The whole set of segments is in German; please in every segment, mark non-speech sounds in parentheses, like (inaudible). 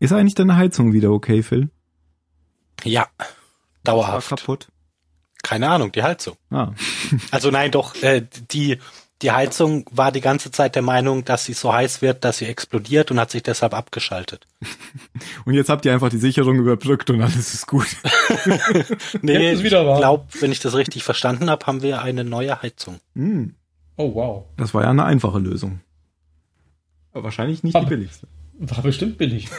Ist eigentlich deine Heizung wieder okay, Phil? Ja, dauerhaft. War kaputt. Keine Ahnung, die Heizung. Ah. (laughs) Also nein, doch, äh, die, die Heizung war die ganze Zeit der Meinung, dass sie so heiß wird, dass sie explodiert und hat sich deshalb abgeschaltet. (laughs) Und jetzt habt ihr einfach die Sicherung überbrückt und alles ist gut. (laughs) Nee, Jetzt ist wieder ich wahr. glaube, wenn ich das richtig verstanden habe, haben wir eine neue Heizung. Hm, Oh, wow. das war ja eine einfache Lösung. Aber wahrscheinlich nicht die Aber- billigste. War bestimmt billig. (laughs)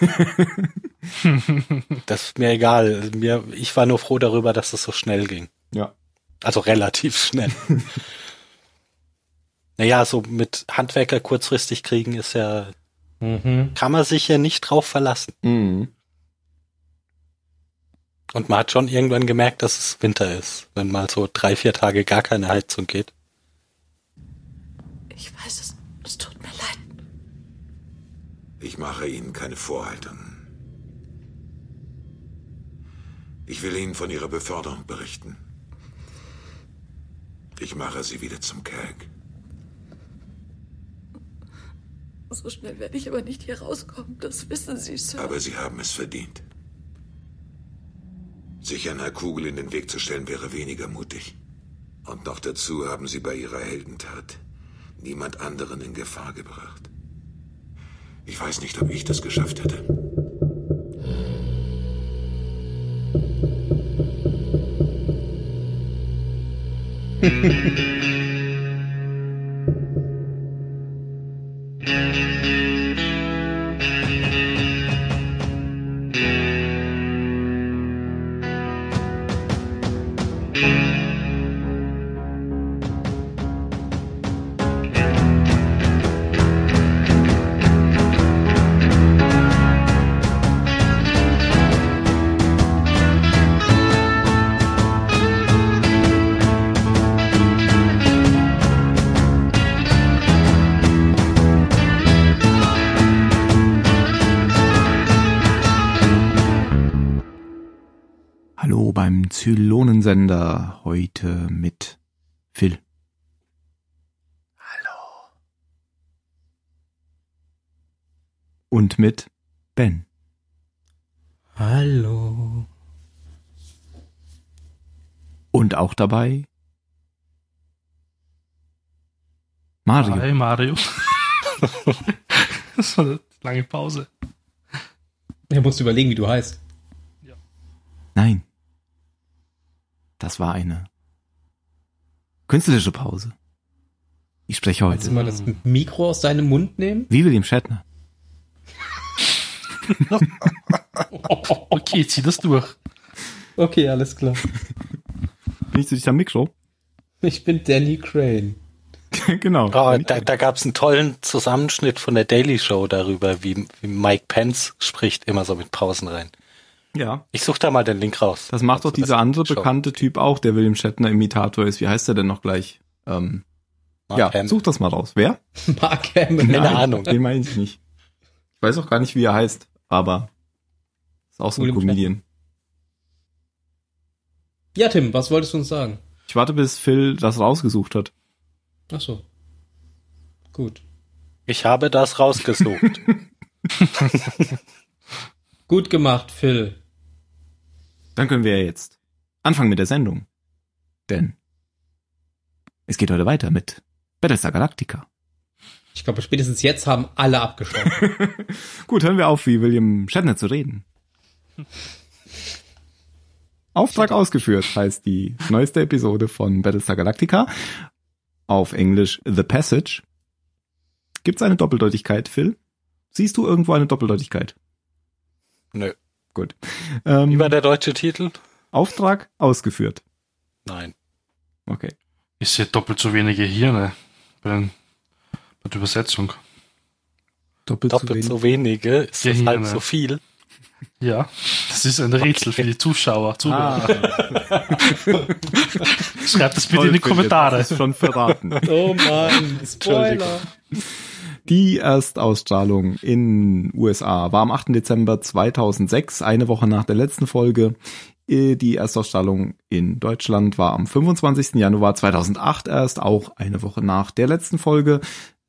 Das ist mir egal. Mir, ich war nur froh darüber, dass es so schnell ging. Ja. Also relativ schnell. (laughs) naja, so mit Handwerker kurzfristig kriegen ist ja, Mhm. kann man sich ja nicht drauf verlassen. Mhm. Und man hat schon irgendwann gemerkt, dass es Winter ist, wenn mal so drei, vier Tage gar keine Heizung geht. Ich weiß es. Leid. Ich mache Ihnen keine Vorhaltungen. Ich will Ihnen von Ihrer Beförderung berichten. Ich mache Sie wieder zum Kelk. So schnell werde ich aber nicht hier rauskommen. Das wissen Sie, Sir. Aber Sie haben es verdient. Sich einer Kugel in den Weg zu stellen, wäre weniger mutig. Und noch dazu haben Sie bei Ihrer Heldentat niemand anderen in Gefahr gebracht. Ich weiß nicht, ob ich das geschafft hätte. (laughs) Hallo beim Zylonensender heute mit Phil. Hallo. Und mit Ben. Hallo. Und auch dabei Mario. Hi Mario. (laughs) das war eine lange Pause. Er musst überlegen, wie du heißt. Nein. Das war eine künstlerische Pause. Ich spreche Kannst du heute mal das Mikro aus deinem Mund nehmen? wie William Shatner. (laughs) Okay, zieh das durch. Okay, alles klar. Bin ich zu dich am Mikro? Ich bin Danny Crane. (laughs) genau. Oh, da, da gab es einen tollen Zusammenschnitt von der Daily Show darüber, wie, wie Mike Pence spricht, immer so mit Pausen rein. Ja. Ich suche da mal den Link raus. Das macht doch Also, dieser andere Show. bekannte Typ auch, der William Shatner Imitator ist. Wie heißt er denn noch gleich? Ähm, Mark ja, Hamill. such das mal raus. Wer? (laughs) Mark Hamill. Keine Ahnung. Den meine ich nicht. Ich weiß auch gar nicht, wie er heißt, aber ist auch so ein Comedian. Ja, Tim, was wolltest du uns sagen? Ich warte, bis Phil das rausgesucht hat. Ach so. Gut. Ich habe das rausgesucht. (laughs) Gut gemacht, Phil. Dann können wir jetzt anfangen mit der Sendung. Denn es geht heute weiter mit Battlestar Galactica. Ich glaube, spätestens jetzt haben alle abgeschlossen. (laughs) Gut, hören wir auf, wie William Shatner zu reden. Auftrag ausgeführt heißt die neueste Episode von Battlestar Galactica. Auf Englisch The Passage. Gibt es eine Doppeldeutigkeit, Phil? Siehst du irgendwo eine Doppeldeutigkeit? Nö. Gut. Ähm, Wie war der deutsche Titel? Auftrag ausgeführt. Nein. Okay. Ich sehe doppelt so wenige Hirne bei, den, bei der Übersetzung. Doppelt, Doppelt so wenige. Ist das Gehirne. halb so viel? Ja, das ist ein Rätsel für die Zuschauer. Zuhörer. Ah, (laughs) Schreibt das bitte toll, in die Kommentare. hast du's schon verraten. oh Mann, (laughs) Spoiler. Die Erstausstrahlung in USA war am 8. Dezember 2006, eine Woche nach der letzten Folge. Äh, Die Erstausstrahlung in Deutschland war am 25. Januar 2008 erst, auch eine Woche nach der letzten Folge.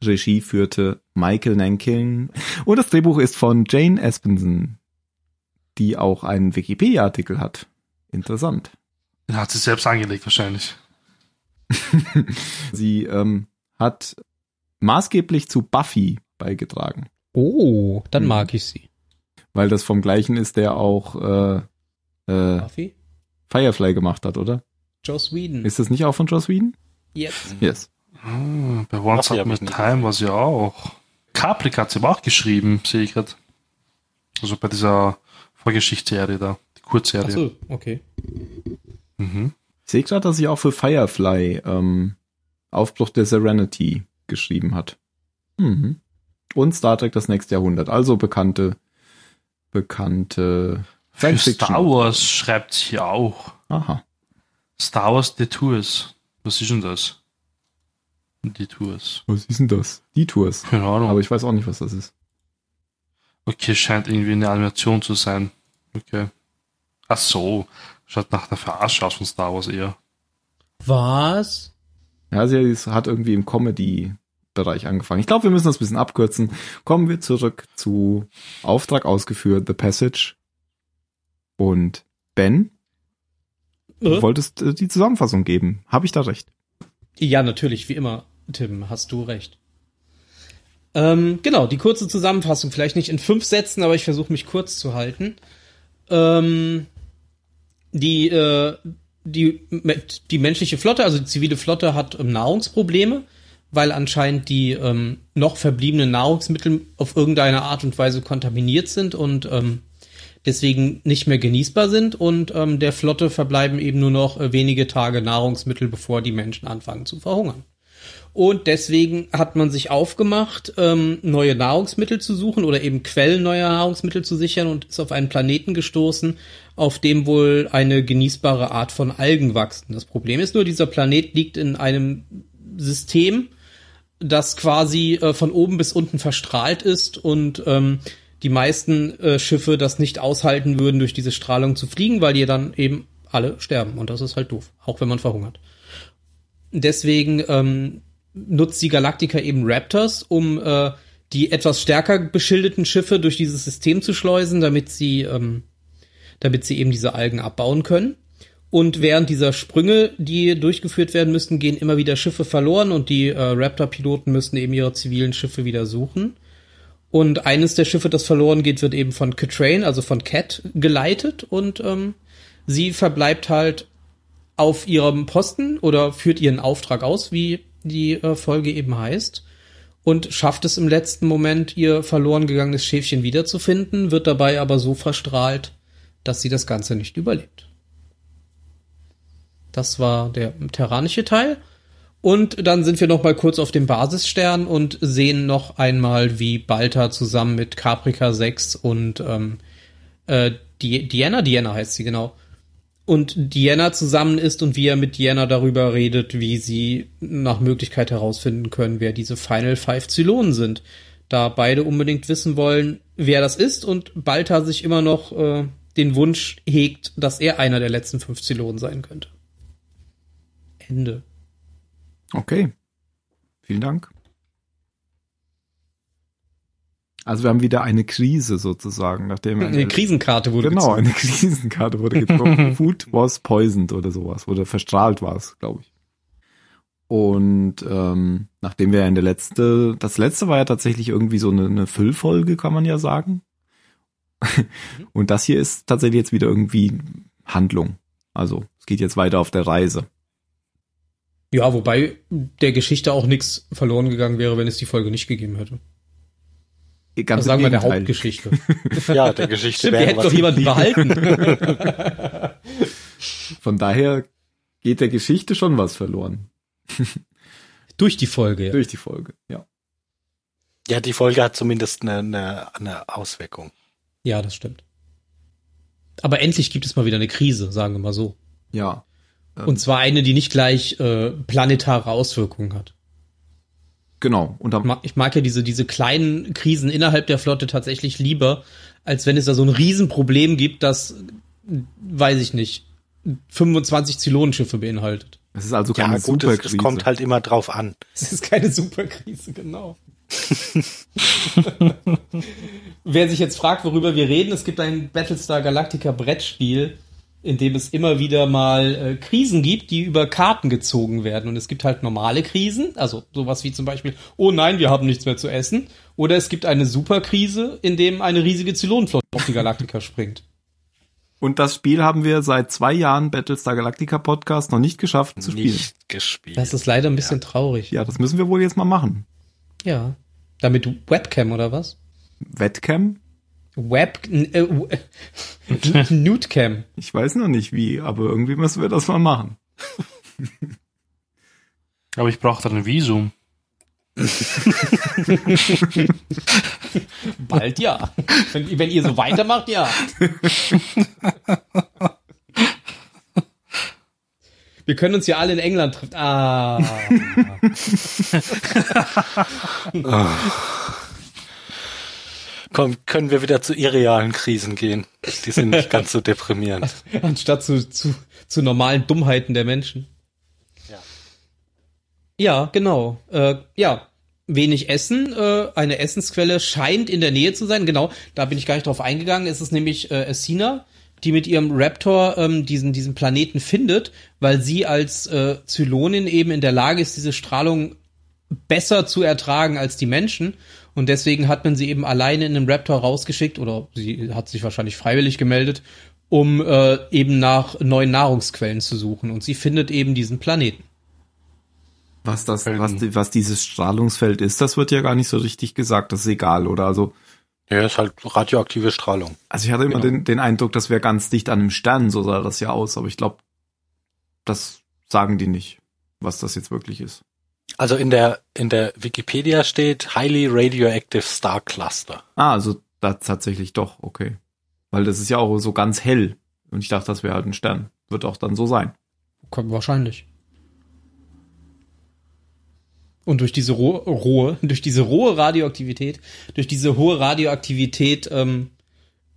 Regie führte Michael Nankin und das Drehbuch ist von Jane Espenson. die auch einen Wikipedia-Artikel hat. Interessant. Den hat sie selbst angelegt wahrscheinlich. (laughs) Sie ähm, hat maßgeblich zu Buffy beigetragen, Oh, dann Hm. mag ich sie. weil das vom gleichen ist, der auch äh, äh, Buffy? Firefly gemacht hat, oder? Joss Whedon. Ist das nicht auch von Joss Whedon? Jetzt. Yes. Ah, bei Once Upon a Time war sie auch. Caprik hat sie aber auch geschrieben, sehe ich gerade. Also bei dieser Vorgeschichtsserie da, die Kurzserie. Ach so, okay. Mhm. Ich sehe gerade, dass sie auch für Firefly ähm, Aufbruch der Serenity geschrieben hat. Mhm. Und Star Trek das nächste Jahrhundert. Also bekannte, bekannte Für Science Fiction. Star Wars schreibt sie auch. Aha. Star Wars Detours. Was ist denn das? Detours. Was ist denn das? Die Tours. Keine Ahnung. Aber ich weiß auch nicht, was das ist. Okay, scheint irgendwie eine Animation zu sein. Okay. Ach so. Schaut nach der Verarsche aus von Star Wars eher. Was? Ja, sie hat irgendwie im Comedy-Bereich angefangen. Ich glaube, wir müssen das ein bisschen abkürzen. Kommen wir zurück zu Auftrag ausgeführt, The Passage. Und Ben, du Äh? wolltest äh, die Zusammenfassung geben. Habe ich da recht? Ja, natürlich, wie immer, Tim, hast du recht. Ähm, genau, die kurze Zusammenfassung, vielleicht nicht in fünf Sätzen, aber ich versuche mich kurz zu halten. Ähm, die, äh, die, die menschliche Flotte, also die zivile Flotte, hat ähm, Nahrungsprobleme, weil anscheinend die ähm, noch verbliebenen Nahrungsmittel auf irgendeine Art und Weise kontaminiert sind und ähm, deswegen nicht mehr genießbar sind und ähm, der Flotte verbleiben eben nur noch äh, wenige Tage Nahrungsmittel, bevor die Menschen anfangen zu verhungern. Und deswegen hat man sich aufgemacht, ähm, neue Nahrungsmittel zu suchen oder eben Quellen neuer Nahrungsmittel zu sichern und ist auf einen Planeten gestoßen, auf dem wohl eine genießbare Art von Algen wachsen. Das Problem ist nur, dieser Planet liegt in einem System, das quasi äh, von oben bis unten verstrahlt ist und ähm, die meisten äh, Schiffe das nicht aushalten würden, durch diese Strahlung zu fliegen, weil die dann eben alle sterben. Und das ist halt doof, auch wenn man verhungert. Deswegen ähm, nutzt die Galactica eben Raptors, um äh, die etwas stärker beschildeten Schiffe durch dieses System zu schleusen, damit sie, ähm, damit sie eben diese Algen abbauen können. Und während dieser Sprünge, die durchgeführt werden müssen, gehen immer wieder Schiffe verloren und die äh, Raptor-Piloten müssen eben ihre zivilen Schiffe wieder suchen. Und eines der Schiffe, das verloren geht, wird eben von Catrain, also von Cat, geleitet und ähm, sie verbleibt halt auf ihrem Posten oder führt ihren Auftrag aus, wie die äh, Folge eben heißt, und schafft es im letzten Moment, ihr verloren gegangenes Schäfchen wiederzufinden, wird dabei aber so verstrahlt, dass sie das Ganze nicht überlebt. Das war der terranische Teil. Und dann sind wir noch mal kurz auf dem Basisstern und sehen noch einmal, wie Balta zusammen mit Caprica 6 und ähm, äh, Di Diana, Diana heißt sie genau, und Diana zusammen ist und wie er mit Diana darüber redet, wie sie nach Möglichkeit herausfinden können, wer diese Final Five Zylonen sind. Da beide unbedingt wissen wollen, wer das ist und Balta sich immer noch äh, den Wunsch hegt, dass er einer der letzten fünf Zylonen sein könnte. Ende. Okay. Vielen Dank. Also wir haben wieder eine Krise sozusagen, nachdem wir Eine Krisenkarte wurde genau gezogen. eine Krisenkarte wurde gezogen. (laughs) Food was poisoned oder sowas oder verstrahlt war es, glaube ich. Und ähm, nachdem wir ja in der letzte, das letzte war ja tatsächlich irgendwie so eine, eine Füllfolge, kann man ja sagen. (laughs) Und das hier ist tatsächlich jetzt wieder irgendwie Handlung. Also es geht jetzt weiter auf der Reise. Ja, wobei der Geschichte auch nichts verloren gegangen wäre, wenn es die Folge nicht gegeben hätte. Ganz Also sagen wir der. Hauptgeschichte. (laughs) Ja, der Geschichte Stimmt, was. doch jemanden behalten. (laughs) Von daher geht der Geschichte schon was verloren. (laughs) Durch die Folge, ja. Durch die Folge, ja. Ja, die Folge hat zumindest eine, eine, eine Auswirkung. Ja, das stimmt. Aber endlich gibt es mal wieder eine Krise, sagen wir mal so. Ja. Ähm, Und zwar eine, die nicht gleich äh, planetare Auswirkungen hat. Genau. Und mag, ich mag ja diese, diese kleinen Krisen innerhalb der Flotte tatsächlich lieber, als wenn es da so ein Riesenproblem gibt, das, weiß ich nicht, 25 Zylonenschiffe beinhaltet. es ist also Ja, keine gut, es, Superkrise. es kommt halt immer drauf an. (laughs) Es ist keine Superkrise, genau. (laughs) (laughs) Wer sich jetzt fragt, worüber wir reden, es gibt ein Battlestar Galactica Brettspiel, in dem es immer wieder mal äh, Krisen gibt, die über Karten gezogen werden. Und es gibt halt normale Krisen, also sowas wie zum Beispiel, oh nein, wir haben nichts mehr zu essen. Oder es gibt eine Superkrise, in dem eine riesige Zylonenflotte auf die Galactica (laughs) springt. Und das Spiel haben wir seit zwei Jahren Battlestar Galactica Podcast noch nicht geschafft zu spielen. Nicht gespielt. Das ist leider ein bisschen traurig. Ja, das müssen wir wohl jetzt mal machen. Ja. Damit Webcam oder was? Webcam? Web, äh, (laughs) Nudecam. Ich weiß noch nicht wie, aber irgendwie müssen wir das mal machen. Aber ich brauche dann ein Visum. (laughs) Bald ja. Wenn, wenn ihr so weitermacht, ja. Wir können uns ja alle in England treffen. Ah. (laughs) Komm, können wir wieder zu irrealen Krisen gehen. Die sind nicht ganz so (laughs) deprimierend. Anstatt zu, zu, zu normalen Dummheiten der Menschen. Ja. Ja, genau. Äh, ja, wenig Essen. Äh, eine Essensquelle scheint in der Nähe zu sein. Genau, da bin ich gar nicht drauf eingegangen. Es ist nämlich äh, Essina, die mit ihrem Raptor ähm, diesen, diesen Planeten findet, weil sie als äh, Zylonin eben in der Lage ist, diese Strahlung besser zu ertragen als die Menschen. Und deswegen hat man sie eben alleine in einem Raptor rausgeschickt, oder sie hat sich wahrscheinlich freiwillig gemeldet, um äh, eben nach neuen Nahrungsquellen zu suchen. Und sie findet eben diesen Planeten. Was das, was, was dieses Strahlungsfeld ist, das wird ja gar nicht so richtig gesagt. Das ist egal, oder? Also, Ja, ist halt radioaktive Strahlung. also ich hatte immer Genau. den, den Eindruck, das wäre ganz dicht an einem Stern, so sah das ja aus. Aber ich glaube, das sagen die nicht, was das jetzt wirklich ist. Also in der, in der Wikipedia steht Highly Radioactive Star Cluster. Ah, also da tatsächlich doch, okay. Weil das ist ja auch so ganz hell. Und ich dachte, das wäre halt ein Stern. Wird auch dann so sein. Kommt wahrscheinlich. Und durch diese rohe, rohe, (laughs) durch diese rohe Radioaktivität, durch diese hohe Radioaktivität ähm,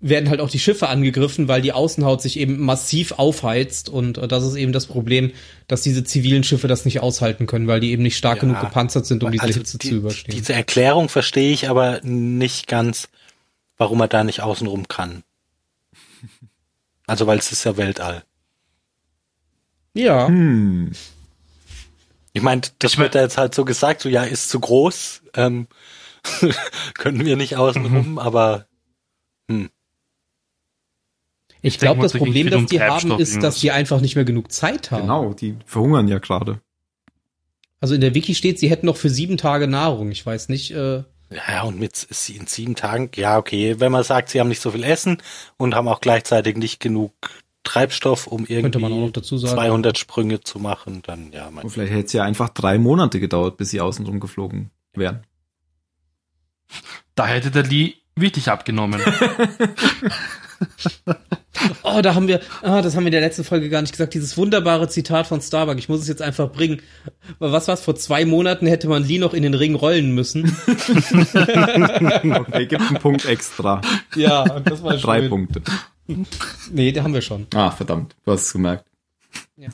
werden halt auch die Schiffe angegriffen, weil die Außenhaut sich eben massiv aufheizt und äh, das ist eben das Problem, dass diese zivilen Schiffe das nicht aushalten können, weil die eben nicht stark Ja. genug gepanzert sind, um diese Also Hitze die- zu überstehen. Diese Erklärung verstehe ich aber nicht ganz, warum er da nicht außenrum kann. Also weil es ist ja Weltall. ja, Hm. Ich meine, das Ich mein- wird da jetzt halt so gesagt, so ja, ist zu groß, ähm, (laughs) können wir nicht außenrum, aber ich glaube, das Problem, das die haben, ist, dass die einfach nicht mehr genug Zeit haben. Genau, die verhungern ja gerade. Also in der Wiki steht, sie hätten noch für sieben Tage Nahrung. Ich weiß nicht, äh, ja, und mit sie in sieben Tagen, ja, okay, wenn man sagt, sie haben nicht so viel Essen und haben auch gleichzeitig nicht genug Treibstoff, um könnte man auch irgendwie noch dazu sagen. 200 Sprünge zu machen, dann ja, mein Und vielleicht hätte es ja einfach drei Monate gedauert, bis sie außenrum geflogen wären. Da hätte der Lee wirklich abgenommen. (laughs) Oh, da haben wir, ah, das haben wir in der letzten Folge gar nicht gesagt, dieses wunderbare Zitat von Starbuck. Ich muss es jetzt einfach bringen. Was war's? Vor zwei Monaten hätte man Lee noch in den Ring rollen müssen. (laughs) Okay, gibt einen Punkt extra. Ja, und das war Drei schön. Punkte. Nee, den haben wir schon. Ah, verdammt, du hast es gemerkt. Ja.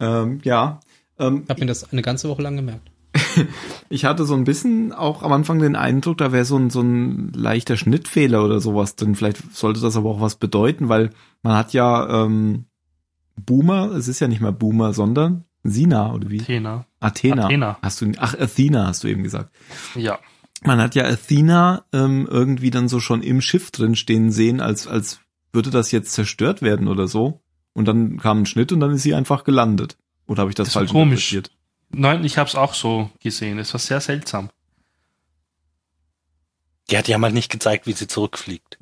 Ähm, ja. Ähm, Ich habe mir das eine ganze Woche lang gemerkt. (laughs) ich hatte so ein bisschen auch am Anfang den Eindruck, da wäre so ein, so ein leichter Schnittfehler oder sowas drin. Vielleicht sollte das aber auch was bedeuten, weil man hat ja ähm, Boomer, es ist ja nicht mehr Boomer, sondern Sina oder wie? Athena. Athena. Athena. Hast du, ach, Athena hast du eben gesagt. Ja. Man hat ja Athena ähm, irgendwie dann so schon im Schiff drin stehen sehen, als, als würde das jetzt zerstört werden oder so. Und dann kam ein Schnitt und dann ist sie einfach gelandet. Oder habe ich das, Das falsch komisch. interpretiert? Nein, ich habe es auch so gesehen. Es war sehr seltsam. Die hat ja mal nicht gezeigt, wie sie zurückfliegt.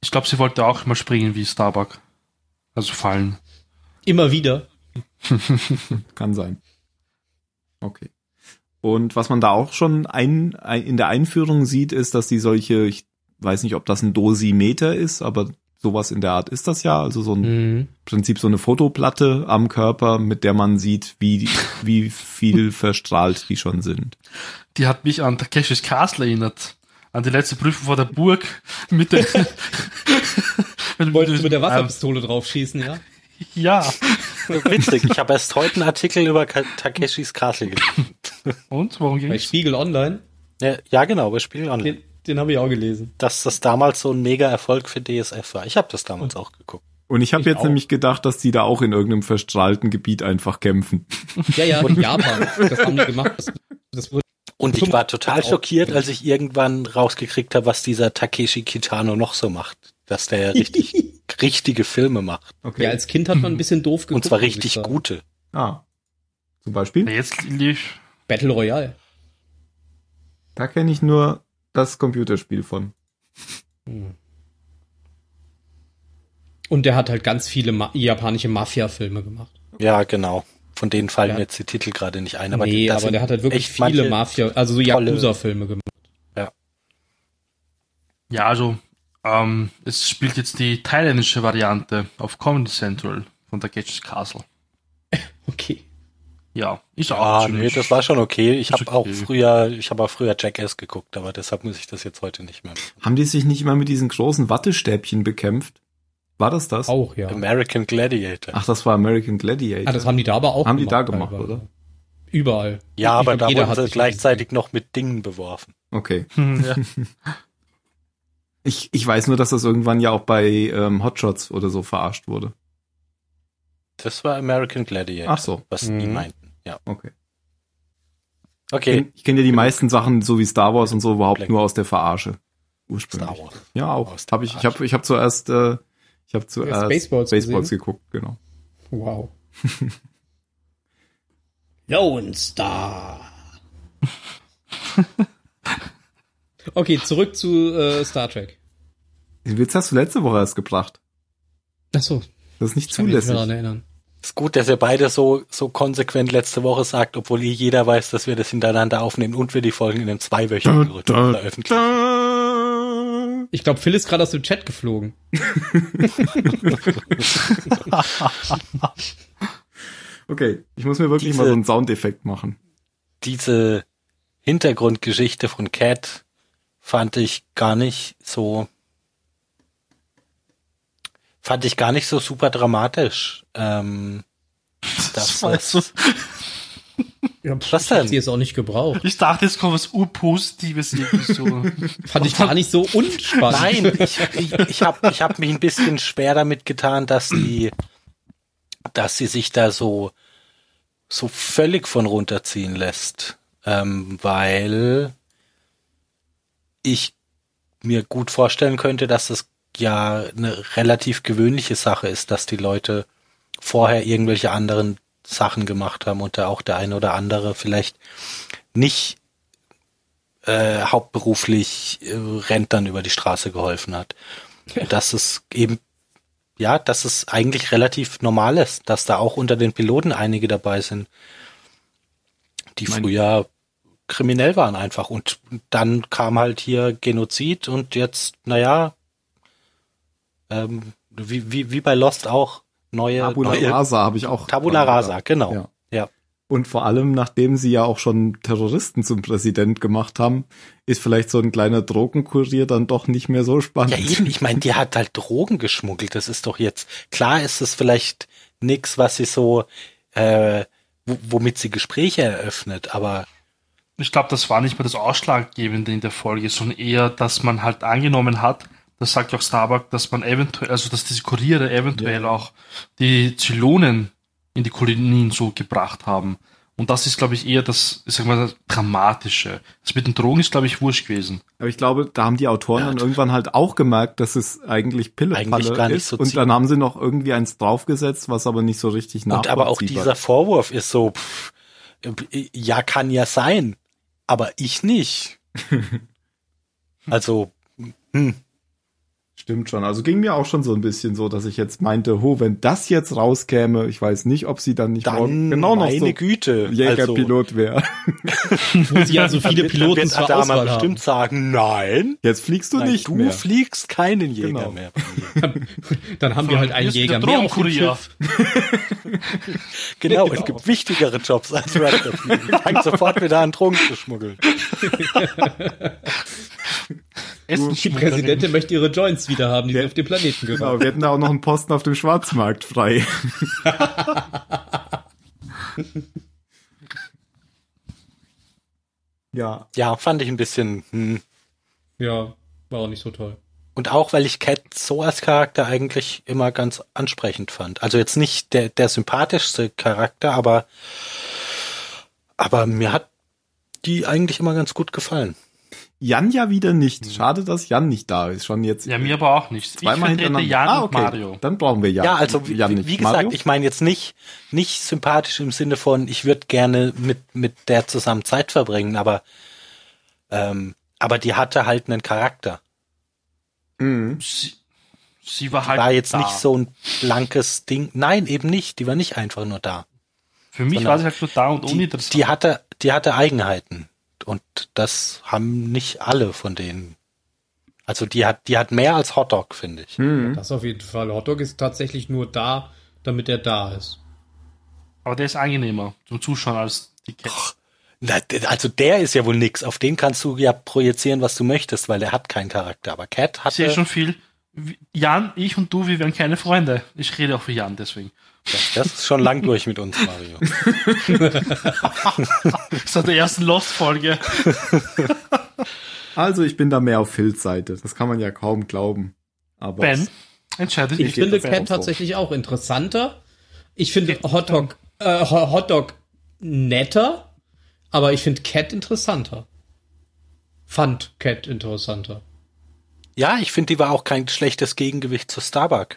Ich glaube, sie wollte auch mal springen wie Starbuck. Also fallen. Immer wieder. (laughs) Kann sein. Okay. Und was man da auch schon ein, ein, in der Einführung sieht, ist, dass die solche, ich weiß nicht, ob das ein Dosimeter ist, aber sowas in der Art ist das ja. Also so ein Mhm. Prinzip so eine Fotoplatte am Körper, mit der man sieht, wie, wie viel (laughs) verstrahlt die schon sind. Die hat mich an Takeshis Castle erinnert. An die letzte Prüfung vor der Burg mit der. (laughs) Wolltest du mit der Wasserpistole draufschießen, ja? (laughs) Ja. Witzig, ich habe erst heute einen Artikel über Takeshis Castle gelesen. Und worum Bei ging's? Spiegel Online. Ja, ja genau, bei Spiegel Online. Den, den habe ich auch gelesen. Dass das damals so ein Mega-Erfolg für DSF war. Ich habe das damals auch geguckt. Und ich habe jetzt auch. nämlich gedacht, dass die da auch in irgendeinem verstrahlten Gebiet einfach kämpfen. (laughs) Ja, ja, in (laughs) Japan. Das haben die gemacht. Das, das wurde Und ich war total schockiert, als ich irgendwann rausgekriegt habe, was dieser Takeshi Kitano noch so macht. Dass der ja (laughs) richtig, richtige Filme macht. Okay. Ja, als Kind hat man ein bisschen doof geguckt. Und zwar richtig gute. ah. Zum Beispiel? Jetzt lief Battle Royale. Da kenne ich nur das Computerspiel von. Und der hat halt ganz viele Ma japanische Mafia-Filme gemacht. Ja, genau. Von denen fallen Ja. mir jetzt die Titel gerade nicht ein. Aber nee, aber der hat halt wirklich viele Mafia, also so Yakuza-Filme gemacht. Ja, also ähm, es spielt jetzt die thailändische Variante auf Comedy Central von Takeshis Castle. (laughs) Okay. Ja, ist auch Ah, nee, das war schon okay. Ich habe auch okay. früher, ich habe auch früher Jackass geguckt, aber deshalb muss ich das jetzt heute nicht mehr. machen. Haben die sich nicht immer mit diesen großen Wattestäbchen bekämpft? War das das? Auch, ja. American Gladiator. Ach, das war American Gladiator. Ah, das haben die da aber auch Haben die da gemacht, gemacht, teilweise. oder? Überall. ja, Ich aber glaub, da jeder wurden hat sie gleichzeitig noch mit Dingen beworfen. Okay. Hm, (laughs) ja. Ich, ich weiß nur, dass das irgendwann ja auch bei ähm, Hotshots oder so verarscht wurde. Das war American Gladiator. Ach so, Was Mhm. die meinten. Ja. okay. Ich Okay. Ich kenne ja die meisten Sachen, so wie Star Wars und so, überhaupt Black- nur aus der Verarsche. Ursprünglich. Star Wars. Ja, auch. Hab ich ich habe ich hab zuerst, äh, ich habe zuerst Spaceballs Spaceballs gesehen? geguckt, genau. Wow. (laughs) Lone Star. okay, zurück zu äh, Star Trek. Den Witz hast du letzte Woche erst gebracht. Achso, Das ist nicht ich kann mich nicht mehr daran zulässig. erinnern. Ist gut, dass ihr beide so, so konsequent letzte Woche sagt, obwohl ihr jeder weiß, dass wir das hintereinander aufnehmen und wir die Folgen in einem zweiwöchigen Rhythmus veröffentlichen. Ich glaube, Phil ist gerade aus dem Chat geflogen. (laughs) Okay, ich muss mir wirklich Diese- mal so einen Soundeffekt machen. Diese Hintergrundgeschichte von Cat fand ich gar nicht so, fand ich gar nicht so super dramatisch. Ähm, (laughs) das, war so- (laughs) Ja, Was ich hab denn? sie jetzt auch nicht gebraucht. Ich dachte, jetzt kommt was Urpositives irgendwie so. (laughs) Fand ich gar nicht so unspannend. Nein, ich, ich, ich habe ich hab mich ein bisschen schwer damit getan, dass die, dass sie sich da so, so völlig von runterziehen lässt, ähm, weil ich mir gut vorstellen könnte, dass das ja eine relativ gewöhnliche Sache ist, dass die Leute vorher irgendwelche anderen Sachen gemacht haben und da auch der eine oder andere vielleicht nicht äh, hauptberuflich äh, Rentnern über die Straße geholfen hat. Und dass es eben, ja, dass es eigentlich relativ normal ist, dass da auch unter den Piloten einige dabei sind, die Mein- früher kriminell waren einfach. Und dann kam halt hier Genozid und jetzt, naja, ähm, wie, wie, wie bei Lost auch, neue, Tabula neue Rasa habe ich auch. Tabula Rasa, genau. Ja. Ja. Und vor allem, nachdem sie ja auch schon Terroristen zum Präsident gemacht haben, ist vielleicht so ein kleiner Drogenkurier dann doch nicht mehr so spannend. Ja, eben, ich meine, die hat halt Drogen geschmuggelt. Das ist doch jetzt, klar ist es vielleicht nix, was sie so, äh, wo- womit sie Gespräche eröffnet, aber Ich glaube, das war nicht mehr das Ausschlaggebende in der Folge, sondern eher, dass man halt angenommen hat, das sagt ja auch Starbuck, dass man eventuell, also dass diese Kuriere eventuell auch die Zylonen in die Kolonien so gebracht haben. Und das ist, glaube ich, eher das, ich sag mal, das Dramatische. Das mit den Drogen ist, glaube ich, wurscht gewesen. Aber ich glaube, da haben die Autoren Ja, dann irgendwann halt auch gemerkt, dass es eigentlich Pillepalle Eigentlich gar nicht ist. so und dann haben sie noch irgendwie eins draufgesetzt, was aber nicht so richtig und nachvollziehbar aber auch dieser Vorwurf ist so, pff, ja, kann ja sein, aber ich nicht. (laughs) also, hm, Stimmt schon. Also ging mir auch schon so ein bisschen so, dass ich jetzt meinte, ho, wenn das jetzt rauskäme, ich weiß nicht, ob sie dann nicht dann genau noch meine so Güte. Also, Jägerpilot wäre. Wo sie ja so viele Piloten wird zur Adama Auswahl bestimmt haben. sagen, nein, Jetzt fliegst du nein nicht du mehr. fliegst keinen Jäger Genau. mehr. Dann haben wir halt einen Jäger mehr auf dem Drogenkurier. Schiff. (laughs) Genau, es gibt wichtigere Jobs als Raptor fliegen. Fang sofort wieder an, Drogen zu schmuggeln. (laughs) Die Präsidentin möchte ihre Joints wieder haben, die sie Ja. auf dem Planeten Genau, geraubt wir hätten da auch noch einen Posten auf dem Schwarzmarkt frei. (laughs) Ja. Ja, fand ich ein bisschen. Hm. Ja, war auch nicht so toll. Und auch, weil ich Cat so als Charakter eigentlich immer ganz ansprechend fand. Also jetzt nicht der, der sympathischste Charakter, aber, aber mir hat die eigentlich immer ganz gut gefallen. Jan ja wieder nicht. Schade, dass Jan nicht da ist. Schon jetzt Ja, mir aber auch nicht. zweimal ich vertrete hintereinander. Jan ah, und okay. Mario. Dann brauchen wir Jan. Ja, also wie, Jan wie, nicht. wie gesagt, Mario? ich meine jetzt nicht, nicht sympathisch im Sinne von, ich würde gerne mit, mit der zusammen Zeit verbringen, aber, ähm, aber die hatte halt einen Charakter. Mhm. Sie, sie war Die halt war jetzt da. nicht so ein blankes Ding. Nein, eben nicht. Die war nicht einfach nur da. Für mich sondern war sie halt nur da und Die, uninteressant. die hatte, die hatte Eigenheiten. Und das haben nicht alle von denen. Also die hat, die hat mehr als Hotdog, finde ich. Mhm. Das auf jeden Fall. Hotdog ist tatsächlich nur da, damit er da ist. aber der ist angenehmer zum Zuschauen als die. Na, d- Also der ist ja wohl nix. Auf den kannst du ja projizieren, was du möchtest, weil der hat keinen Charakter. Aber Cat Ich sehe schon viel. Jan, ich und du, wir wären keine Freunde. Ich rede auch für Jan, deswegen. Das, das ist schon lang durch mit uns, Mario. (laughs) Seit der ersten Lost-Folge. (laughs) Also ich bin da mehr auf Phils Seite. Das kann man ja kaum glauben. Aber Ben, entscheidet Ich finde das auch Cat tatsächlich auch interessanter. Ich finde Hotdog, äh, Ho- Hotdog netter, aber ich finde Cat interessanter. Fand Cat interessanter. Ja, ich finde, die war auch kein schlechtes Gegengewicht zu Starbuck.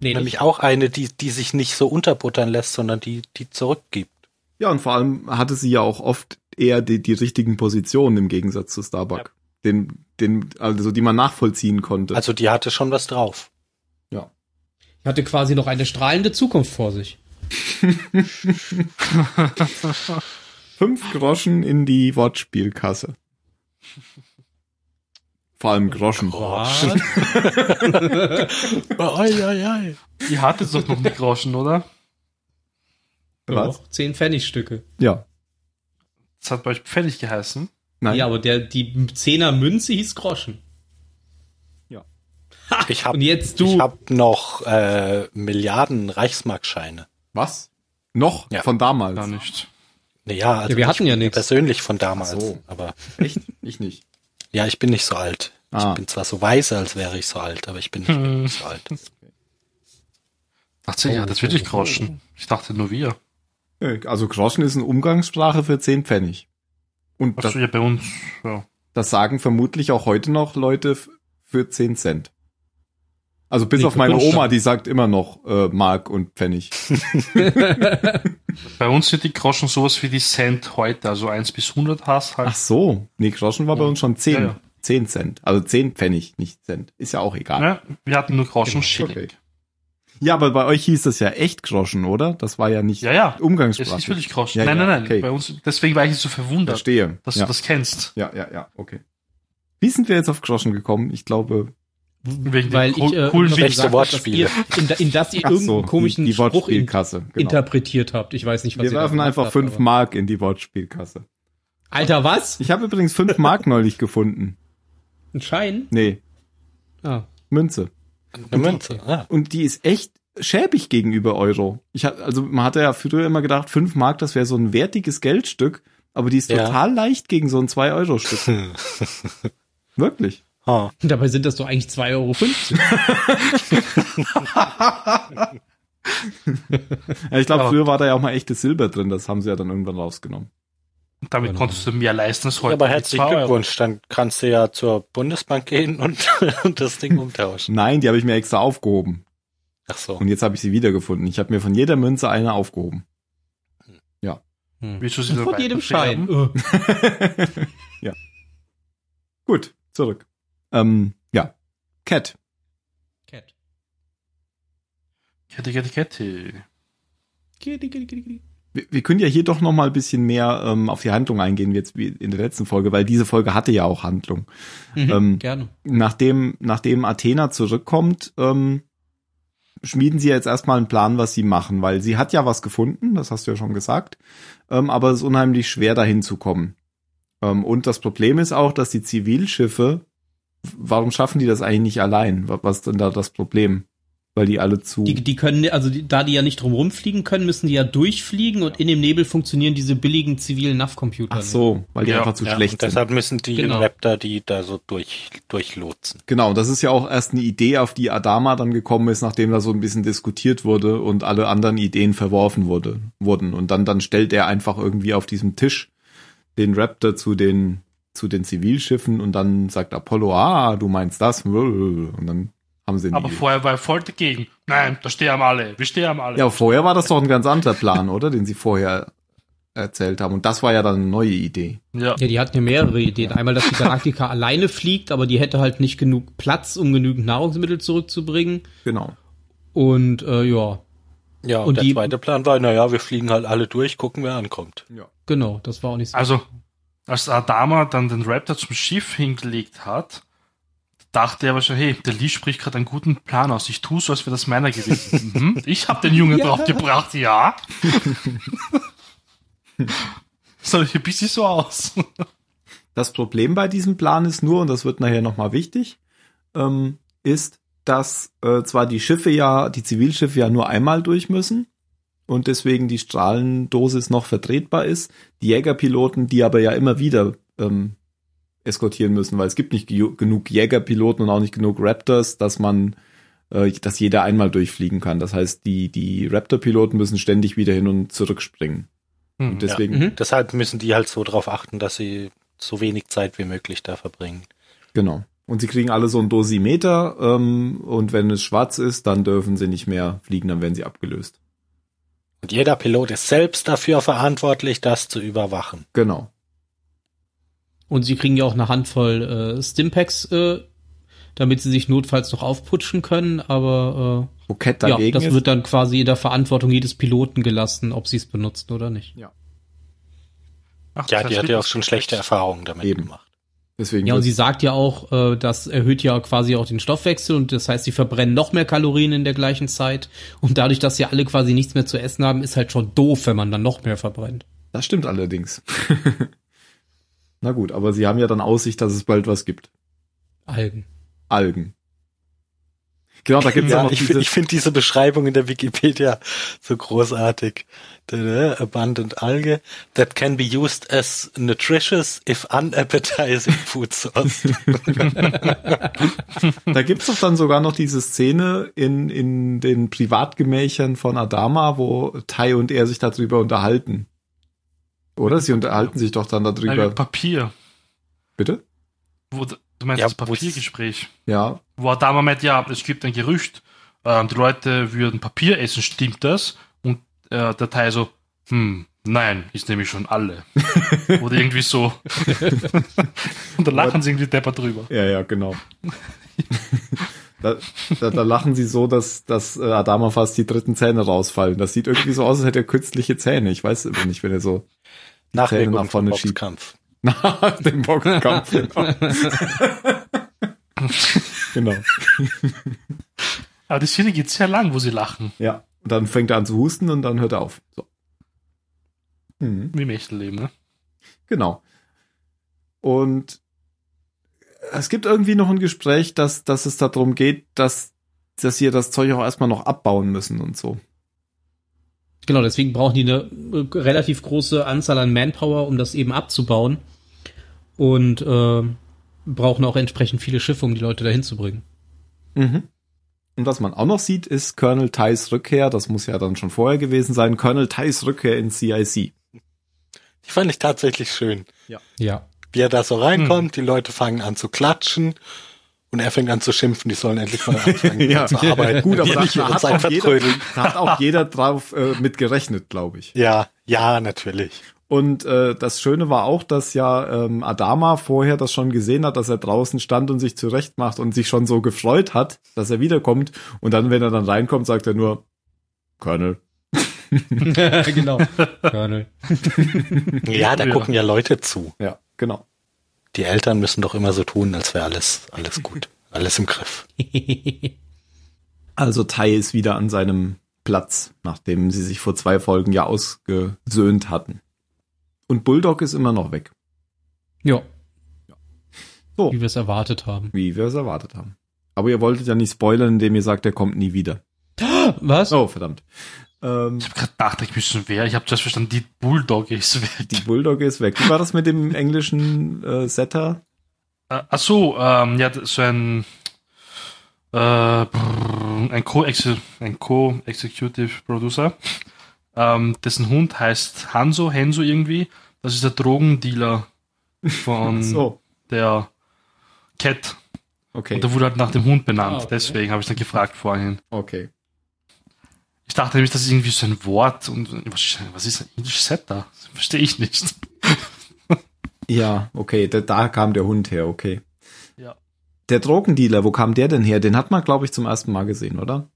Nee, Nämlich nicht. auch eine, die, die sich nicht so unterbuttern lässt, sondern die, die zurückgibt. ja, und vor allem hatte sie ja auch oft eher die, die richtigen Positionen im Gegensatz zu Starbuck. Den, den, also die man nachvollziehen konnte. Also die hatte schon was drauf. ja. hatte quasi noch eine strahlende Zukunft vor sich. (laughs) Fünf Groschen in die Wortspielkasse. Vor allem Groschen. Oi, oi, oi. Ihr hattet doch noch nie Groschen, oder? Was? Doch, Zehn Pfennigstücke. Ja. Das hat bei euch Pfennig geheißen. Nein. Ja, aber der, die Zehner Münze hieß Groschen. Ich habe Und jetzt du. ich hab noch äh, Milliarden Reichsmarkscheine. Was? Noch? Ja. Von damals? Gar nicht. Naja, also Ja, wir hatten ja nichts. persönlich von damals. So. Aber Echt? Ich nicht. Ja, ich bin nicht so alt. Ah. Ich bin zwar so weise, als wäre ich so alt, aber ich bin nicht wirklich so alt. Dachte, ihr hattet wirklich Groschen. Ich dachte nur wir. Nö, Also Groschen ist eine Umgangssprache für 10 Pfennig. Und das, Achso, ja, bei uns, ja. das sagen vermutlich auch heute noch Leute für 10 Cent. Also bis auf meine. Oma, die sagt immer noch äh, Mark und Pfennig. (laughs) Bei uns sind die Groschen sowas wie die Cent heute, also 1 bis 100 hast halt. Ach so. Nee, Groschen war bei uns schon 10. Ja, ja. 10 Cent. Also 10 Pfennig, nicht Cent. Ist ja auch egal. Ja, wir hatten nur Groschen Genau, Schilling. okay. Ja, aber bei euch hieß das ja echt Groschen, oder? Das war ja nicht Ja, ja. Umgangssprache. ist wirklich Groschen. Ja, nein, ja, nein, nein. okay. Bei uns, deswegen war ich so verwundert, Verstehe. dass ja. du das kennst. ja, ja, ja, okay. Wie sind wir jetzt auf Groschen gekommen? Ich glaube, Wegen Weil dem ich äh, coolen gesagt Wortspiele. ihr, in, in das ihr ach irgendeinen so, komischen die, die Spruch in, Wortspielkasse. Genau. interpretiert habt. Ich weiß nicht, was Wir werfen einfach fünf Mark in die Wortspielkasse. Alter, was? Ich habe übrigens fünf Mark neulich gefunden. Ein Schein? Nee, Ah. Münze. Eine Münze. Ah. Und die ist echt schäbig gegenüber Euro. Ich hab, also man hatte ja früher immer gedacht, fünf Mark, das wäre so ein wertiges Geldstück, aber die ist Ja. total leicht gegen so ein 2-Euro-Stück. (laughs) Wirklich. Ah. (laughs) Dabei sind das doch eigentlich 2,50 Euro. (laughs) Ja, ich glaube, früher war da ja auch mal echtes Silber drin, das haben sie ja dann irgendwann rausgenommen. Damit Genau. konntest du mehr leisten als heute. Ja, aber herzlichen. Glückwunsch. Dann kannst du ja zur Bundesbank gehen und, (laughs) und das Ding umtauschen. Nein, die habe ich mir extra aufgehoben. Ach so. Und jetzt habe ich sie wiedergefunden. Ich habe mir von jeder Münze eine aufgehoben. Willst du sie Und von jedem? Schein. Äh. ja. Gut, zurück. Ähm, ja. Cat. Cat. Kette, Kette, Kette. Kitty, kitty, kitty, kitty. Wir, wir können ja hier doch noch mal ein bisschen mehr ähm, auf die Handlung eingehen, wie jetzt wie in der letzten Folge, weil diese Folge hatte ja auch Handlung. Mhm, Ähm, gerne. Nachdem, nachdem Athena zurückkommt, ähm, schmieden sie jetzt erstmal einen Plan, was sie machen, weil sie hat ja was gefunden, das hast du ja schon gesagt, ähm, aber es ist unheimlich schwer dahin zu kommen. Ähm, und das Problem ist auch, dass die Zivilschiffe, warum schaffen die das eigentlich nicht allein? Wa- Was ist denn da das Problem? weil die alle zu. Die, die können, also die, da die ja nicht drumherum fliegen können, müssen die ja durchfliegen und in dem Nebel funktionieren diese billigen zivilen NAV-Computer. Ach so, weil die Ja, einfach zu Ja, schlecht und sind. deshalb müssen die Genau. Raptor die da so durch, durchlotsen. Genau, das ist ja auch erst eine Idee, auf die Adama dann gekommen ist, nachdem da so ein bisschen diskutiert wurde und alle anderen Ideen verworfen wurde, wurden. Und dann, dann stellt er einfach irgendwie auf diesem Tisch den Raptor zu den, zu den Zivilschiffen und dann sagt Apollo, ah, du meinst das. Und dann haben sie Aber vorher war er voll dagegen. Nein, da sterben alle. Wir sterben alle. Ja, vorher war das doch ein ganz anderer Plan, (laughs) oder? Den sie vorher erzählt haben. Und das war ja dann eine neue Idee. ja. Ja, die hatten ja mehrere Ideen. Einmal, dass die Galaktika (laughs) alleine fliegt, aber die hätte halt nicht genug Platz, um genügend Nahrungsmittel zurückzubringen. Genau. Und äh, ja, Ja, und, der die- zweite Plan war, naja, wir fliegen halt alle durch, gucken, wer ankommt. genau, das war auch nicht so. Also, als Adama dann den Raptor zum Schiff hingelegt hat, dachte er aber schon, hey, der Lee spricht gerade einen guten Plan aus. Ich tue so, als wäre das meiner gewesen. (laughs) mhm. Ich habe den Jungen Ja. draufgebracht, ja. (laughs) Ein bisschen so aus? (laughs) Das Problem bei diesem Plan ist nur, und das wird nachher nochmal wichtig, ähm, ist, dass äh, zwar die Schiffe ja, die Zivilschiffe ja nur einmal durch müssen und deswegen die Strahlendosis noch vertretbar ist, die Jägerpiloten, die aber ja immer wieder ähm, eskortieren müssen, weil es gibt nicht ge- genug Jägerpiloten und auch nicht genug Raptors, dass man, äh, dass jeder einmal durchfliegen kann. Das heißt, die, die Raptor-Piloten müssen ständig wieder hin und zurück springen. Hm, Und deswegen, Mhm. Deshalb müssen die halt so darauf achten, dass sie so wenig Zeit wie möglich da verbringen. Genau. Und sie kriegen alle so ein Dosimeter ähm, und wenn es schwarz ist, dann dürfen sie nicht mehr fliegen, dann werden sie abgelöst. Und jeder Pilot ist selbst dafür verantwortlich, das zu überwachen. Genau. Und sie kriegen ja auch eine Handvoll äh, Stimpacks, äh, damit sie sich notfalls noch aufputschen können, aber äh, ja, dagegen das ist. wird dann quasi in der Verantwortung jedes Piloten gelassen, ob sie es benutzen oder nicht. Ach, Ja, das die hat ja auch schon schlechte Erfahrungen damit Eben. gemacht. Deswegen Ja, und sie sagt ja auch, äh, das erhöht ja quasi auch den Stoffwechsel und das heißt, sie verbrennen noch mehr Kalorien in der gleichen Zeit. Und dadurch, dass sie alle quasi nichts mehr zu essen haben, ist halt schon doof, wenn man dann noch mehr verbrennt. das stimmt allerdings. (laughs) Na gut, aber sie haben ja dann Aussicht, dass es bald was gibt. Algen. Algen. Genau, da gibt's ja, noch ich, diese. ich finde diese Beschreibung in der Wikipedia so großartig. Da- Abundant Alge that can be used as nutritious if unappetizing (laughs) food source. (laughs) Da gibt's doch dann sogar noch diese Szene in, in den Privatgemächern von Adama, wo Tai und er sich darüber unterhalten. Oder? Sie unterhalten sich doch dann darüber. über Papier. Bitte? Wo, du meinst Ja, das Papiergespräch. Ja. Wo Adama meint, ja, es gibt ein Gerücht, ähm, die Leute würden Papier essen, stimmt das? Und äh, der Teil so, hm, nein, ist nämlich schon alle. (laughs) Oder irgendwie so. (laughs) Und da lachen sie irgendwie deppert drüber. Ja, ja, genau. da, da, da lachen sie so, dass, dass äh, Adama fast die dritten Zähne rausfallen. Das sieht irgendwie so aus, als hätte er künstliche Zähne. Ich weiß immer nicht, wenn er so die Zähne nach vorne schiebt. Boxkampf. Nach dem Boxkampf. Genau. (laughs) genau. Aber die Szene geht sehr lang, wo sie lachen. Ja. Und dann fängt er an zu husten und dann hört er auf. So. Mhm. Wie im echten Leben, ne? Genau. Und es gibt irgendwie noch ein Gespräch, dass, dass es darum geht, dass, dass sie das Zeug auch erstmal noch abbauen müssen und so. Genau, deswegen brauchen die eine äh, relativ große Anzahl an Manpower, um das eben abzubauen. Und äh, brauchen auch entsprechend viele Schiffe, um die Leute dahin zu bringen. Mhm. Und was man auch noch sieht, ist Colonel Tys Rückkehr. Das muss ja dann schon vorher gewesen sein. Colonel Tys Rückkehr in CIC. Die fand ich tatsächlich schön. Ja. Wie er da so reinkommt, die Leute fangen an zu klatschen und er fängt an zu schimpfen, die sollen endlich mal anfangen (laughs) Ja. zu arbeiten. Gut, aber da, nicht da, hat Zeit auch jeder, da hat auch jeder drauf äh, mit gerechnet, glaube ich. Ja, ja, natürlich. Und äh, das Schöne war auch, dass ja ähm, Adama vorher das schon gesehen hat, dass er draußen stand und sich zurecht macht und sich schon so gefreut hat, dass er wiederkommt. Und dann, wenn er dann reinkommt, sagt er nur, Colonel. (laughs) genau. Colonel. Ja, da Ja. gucken ja Leute zu. Ja, genau. Die Eltern müssen doch immer so tun, als wäre alles, alles gut. (laughs) Alles im Griff. (laughs) Also Tai ist wieder an seinem Platz, nachdem sie sich vor zwei Folgen ja ausgesöhnt hatten. Und Bulldog ist immer noch weg, ja, So. wie wir es erwartet haben. wie wir es erwartet haben. Aber ihr wolltet ja nicht spoilern, indem ihr sagt, der kommt nie wieder. (gasps) Was? Oh, verdammt. Ähm, Ich habe gerade gedacht, ich wüsste wer. Ich habe zuerst verstanden, die Bulldog ist weg. die Bulldog ist weg. Wie war das mit dem (laughs) englischen äh, Setter? Äh, ach so, ähm, ja, so ein äh, ein Co-Exe- ein Co-Executive Producer, ähm, dessen Hund heißt Hanso, Henso irgendwie. Das ist der Drogendealer (laughs) von So, der Cat. okay, Und der wurde halt nach dem Hund benannt. Ah, okay. Deswegen habe ich dann gefragt vorhin. okay. Ich dachte nämlich, das ist irgendwie so ein Wort. Und was ist- was ist ein English Setter? Das verstehe ich nicht. (laughs) Ja, okay, da, da kam der Hund her, okay. Ja. Der Drogendealer, wo kam der denn her? Den hat man, glaube ich, zum ersten Mal gesehen, oder?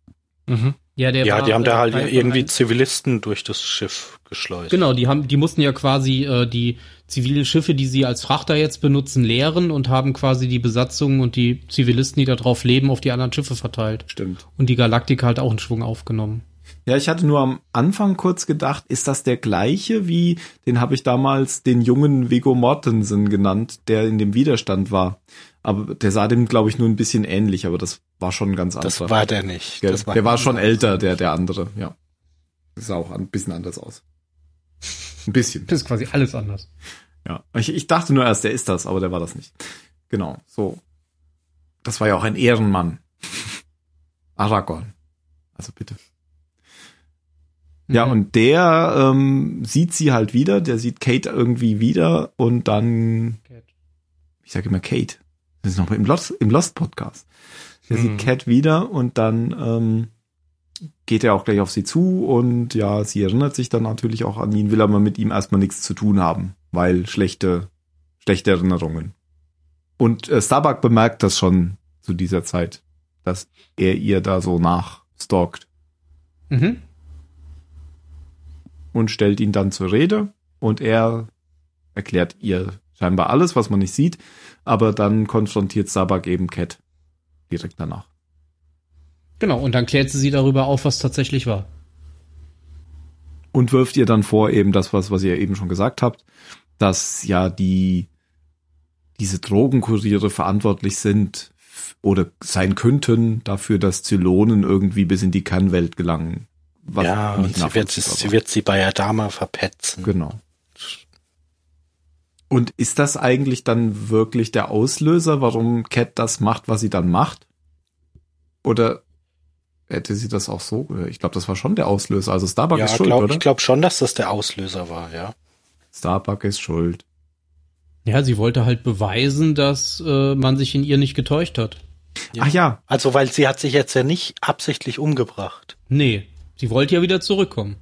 Mhm. Ja, der Ja, war, die haben da äh, halt Teil von irgendwie Zivilisten durch das Schiff geschleust. Genau, die haben, die mussten ja quasi äh, die zivilen Schiffe, die sie als Frachter jetzt benutzen, leeren und haben quasi die Besatzung und die Zivilisten, die da drauf leben, auf die anderen Schiffe verteilt. Stimmt. Und die Galaktik halt auch einen Schwung aufgenommen. Ja, ich hatte nur am Anfang kurz gedacht, ist das der gleiche wie, den habe ich damals den jungen Viggo Mortensen genannt, der in dem Widerstand war. Aber der sah dem, glaube ich, nur ein bisschen ähnlich, aber das war schon ein ganz Das anderer. war der nicht. Gell? Das der war schon älter, der, der andere, ja. Das sah auch ein bisschen anders aus. Ein bisschen. Das ist quasi alles anders. Ja. Ich, ich dachte nur erst, der ist das, aber der war das nicht. Genau, so. Das war ja auch ein Ehrenmann. (laughs) Aragorn. Also bitte. Ja, Mhm. und der ähm, sieht sie halt wieder, der sieht Kate irgendwie wieder und dann, ich sage immer Kate, das ist noch im Lost, im Lost Podcast. Der Mhm. sieht Kate wieder und dann ähm, geht er auch gleich auf sie zu und ja, sie erinnert sich dann natürlich auch an ihn, will aber mit ihm erstmal nichts zu tun haben, weil schlechte, schlechte Erinnerungen. Und äh, Starbuck bemerkt das schon zu dieser Zeit, dass er ihr da so nachstalkt Mhm. Und stellt ihn dann zur Rede und er erklärt ihr scheinbar alles, was man nicht sieht, aber dann konfrontiert Sabak eben Cat direkt danach. Genau, und dann klärt sie sie darüber auf, was tatsächlich war. Und wirft ihr dann vor, eben das, was, was ihr eben schon gesagt habt, dass ja die, diese Drogenkuriere verantwortlich sind oder sein könnten dafür, dass Zylonen irgendwie bis in die Kernwelt gelangen. Was Ja, nicht und sie wird, sie wird sie bei Adama verpetzen. Genau. Und ist das eigentlich dann wirklich der Auslöser, warum Cat das macht, was sie dann macht? Oder hätte sie das auch so? Ich glaube, das war schon der Auslöser. Also Starbuck Ja, ist schuld, glaub, oder? ich glaube schon, dass das der Auslöser war, ja. Starbuck ist schuld. Ja, sie wollte halt beweisen, dass äh, man sich in ihr nicht getäuscht hat. Ja. Ach ja, Also, weil sie hat sich jetzt ja nicht absichtlich umgebracht. Nee, sie wollte ja wieder zurückkommen.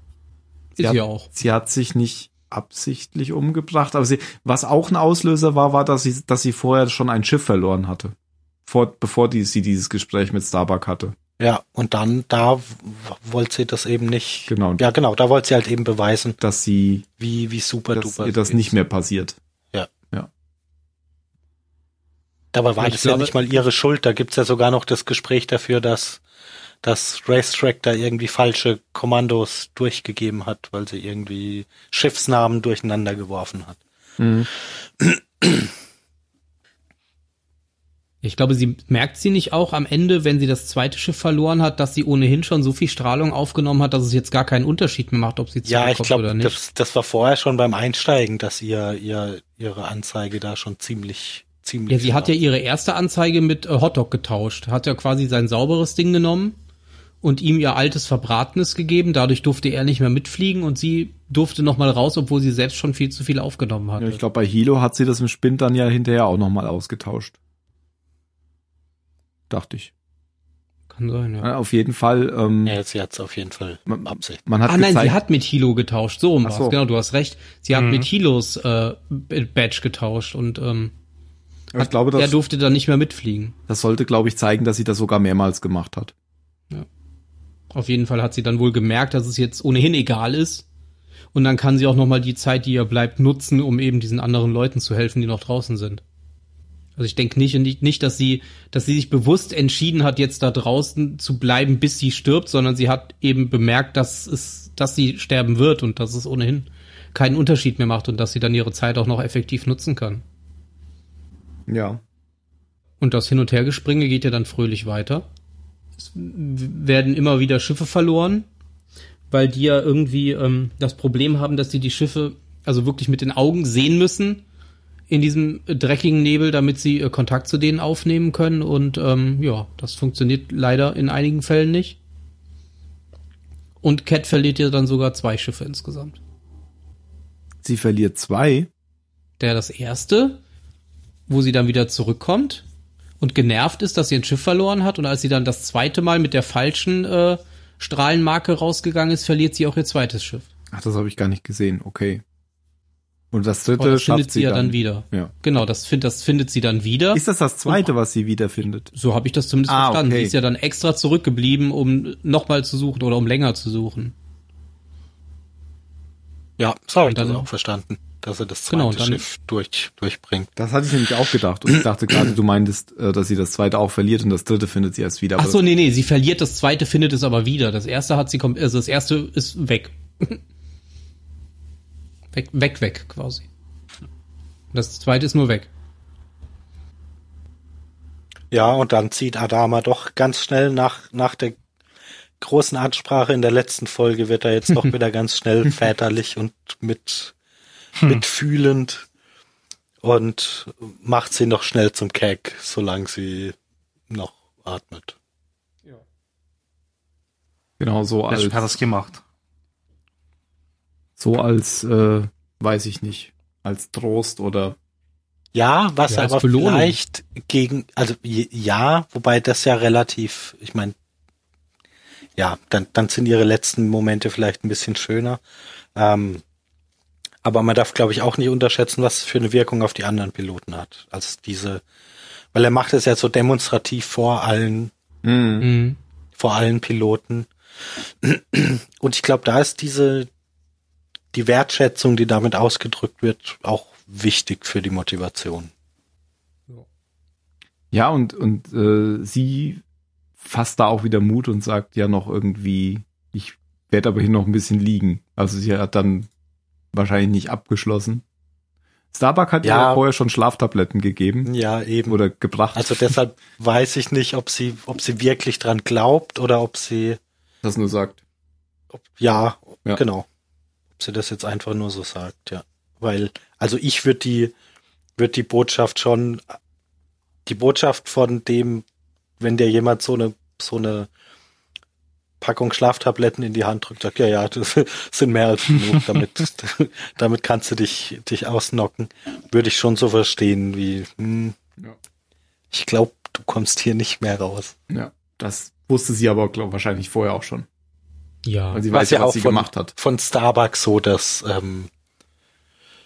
sie Ist hat, sie auch. sie hat sich nicht absichtlich umgebracht, aber sie, was auch ein Auslöser war, war, dass sie, dass sie vorher schon ein Schiff verloren hatte. Vor, bevor die, sie dieses Gespräch mit Starbuck hatte. Ja, und dann, da wollte sie das eben nicht. Genau. Ja, genau, da wollte sie halt eben beweisen, Dass sie, wie, wie super dass duper. ihr das nicht mehr passiert. Dabei war Ich das glaube- ja nicht mal ihre Schuld. Da gibt's ja sogar noch das Gespräch dafür, dass, dass Racetrack da irgendwie falsche Kommandos durchgegeben hat, weil sie irgendwie Schiffsnamen durcheinander geworfen hat. Mhm. Ich glaube, sie merkt sie nicht auch am Ende, wenn sie das zweite Schiff verloren hat, dass sie ohnehin schon so viel Strahlung aufgenommen hat, dass es jetzt gar keinen Unterschied mehr macht, ob sie Ja, ich zurückkommt glaube, oder nicht. das, das war vorher schon beim Einsteigen, dass ihr, ihr ihre Anzeige da schon ziemlich, ziemlich. Ja, sie hat ja ihre erste Anzeige mit äh, Hotdog getauscht, hat ja quasi sein sauberes Ding genommen und ihm ihr altes Verbratenes gegeben. Dadurch durfte er nicht mehr mitfliegen und sie durfte noch mal raus, obwohl sie selbst schon viel zu viel aufgenommen hatte. Ja, ich glaube, bei Hilo hat sie das im Spind dann ja hinterher auch nochmal ausgetauscht. Dachte ich. Kann sein, ja. Ja, auf jeden Fall. Ähm, Ja, sie hat's auf jeden Fall Man- Absicht. Man hat ah nein, sie hat mit Hilo getauscht. So rum Ach so. Genau, du hast recht. Sie hat Mhm. mit Hilos äh, Badge getauscht und ähm, ich glaube, er das, durfte dann nicht mehr mitfliegen. das sollte, glaube ich, zeigen, dass sie das sogar mehrmals gemacht hat. Auf jeden Fall hat sie dann wohl gemerkt, dass es jetzt ohnehin egal ist. Und dann kann sie auch noch mal die Zeit, die ihr bleibt, nutzen, um eben diesen anderen Leuten zu helfen, die noch draußen sind. Also ich denke nicht, nicht, nicht, dass sie, dass sie sich bewusst entschieden hat, jetzt da draußen zu bleiben, bis sie stirbt, sondern sie hat eben bemerkt, dass es, dass sie sterben wird und dass es ohnehin keinen Unterschied mehr macht und dass sie dann ihre Zeit auch noch effektiv nutzen kann. Ja. Und das Hin- und Hergespringe geht ja dann fröhlich weiter. Es werden immer wieder Schiffe verloren, weil die ja irgendwie ähm, das Problem haben, dass die die Schiffe also wirklich mit den Augen sehen müssen in diesem dreckigen Nebel, damit sie äh, Kontakt zu denen aufnehmen können. Und ähm, ja, das funktioniert leider in einigen Fällen nicht. Und Cat verliert ja dann sogar zwei Schiffe insgesamt. Sie verliert zwei. Der das erste, wo sie dann wieder zurückkommt und genervt ist, dass sie ein Schiff verloren hat. Und als sie dann das zweite Mal mit der falschen äh, Strahlenmarke rausgegangen ist, verliert sie auch ihr zweites Schiff. Ach, das habe ich gar nicht gesehen. Okay. Und das dritte Und das schafft findet sie ja dann, wieder. Ja. Genau, das, find, das findet sie dann wieder. Ist das das zweite, was sie wiederfindet? So habe ich das zumindest Ah, verstanden. okay. Sie ist ja dann extra zurückgeblieben, um nochmal zu suchen oder um länger zu suchen. Ja, so habe ich Und dann- das auch verstanden, dass er das zweite Genau, dann- Schiff durch, durchbringt. Das hatte ich nämlich auch gedacht. Und ich dachte gerade, du meintest, äh, dass sie das zweite auch verliert und das dritte findet sie erst wieder. Ach so, nee, nee, sie verliert das zweite, findet es aber wieder. Das erste hat sie kommt, also das erste ist weg. (laughs) weg, weg, weg, quasi. Das zweite ist nur weg. Ja, und dann zieht Adama doch ganz schnell nach, nach der großen Ansprache in der letzten Folge wird er jetzt doch (laughs) wieder ganz schnell väterlich und mit, mitfühlend und macht sie noch schnell zum Keck, solange sie noch atmet. genau so als, hat das gemacht. so als, äh, weiß ich nicht, als Trost oder Ja, was Ja, aber Belohnung. vielleicht gegen, also ja, wobei das ja relativ, ich meine, ja, dann, dann sind ihre letzten Momente vielleicht ein bisschen schöner. Ähm, aber man darf, glaube ich, auch nicht unterschätzen, was es für eine Wirkung auf die anderen Piloten hat. Also diese, weil er macht es ja so demonstrativ vor allen, Mhm. Mhm. vor allen Piloten. Und ich glaube, da ist diese, die Wertschätzung, die damit ausgedrückt wird, auch wichtig für die Motivation. Ja, und, und äh, sie fasst da auch wieder Mut und sagt ja noch irgendwie, ich werde aber hier noch ein bisschen liegen. Also sie hat dann wahrscheinlich nicht abgeschlossen. Starbuck hat Ja. ja vorher schon Schlaftabletten gegeben Ja, eben. oder gebracht. Also deshalb (laughs) weiß ich nicht, ob sie, ob sie wirklich dran glaubt oder ob sie, das nur sagt. ob, ja, Ja. genau. Ob sie das jetzt einfach nur so sagt, ja. Weil, also ich würde die, würde die Botschaft schon, die Botschaft von dem, wenn dir jemand so eine, so eine Packung Schlaftabletten in die Hand drückt, sagt, ja, ja, das (laughs) sind mehr als genug, damit, (laughs) damit kannst du dich, dich ausnocken, würde ich schon so verstehen, wie, hm, Ja. ich glaube, du kommst hier nicht mehr raus. Ja. Das wusste sie aber, glaube wahrscheinlich vorher auch schon. Ja. Weil sie Was weiß ja, ja was auch sie von- gemacht hat. Von Starbucks so, dass ähm,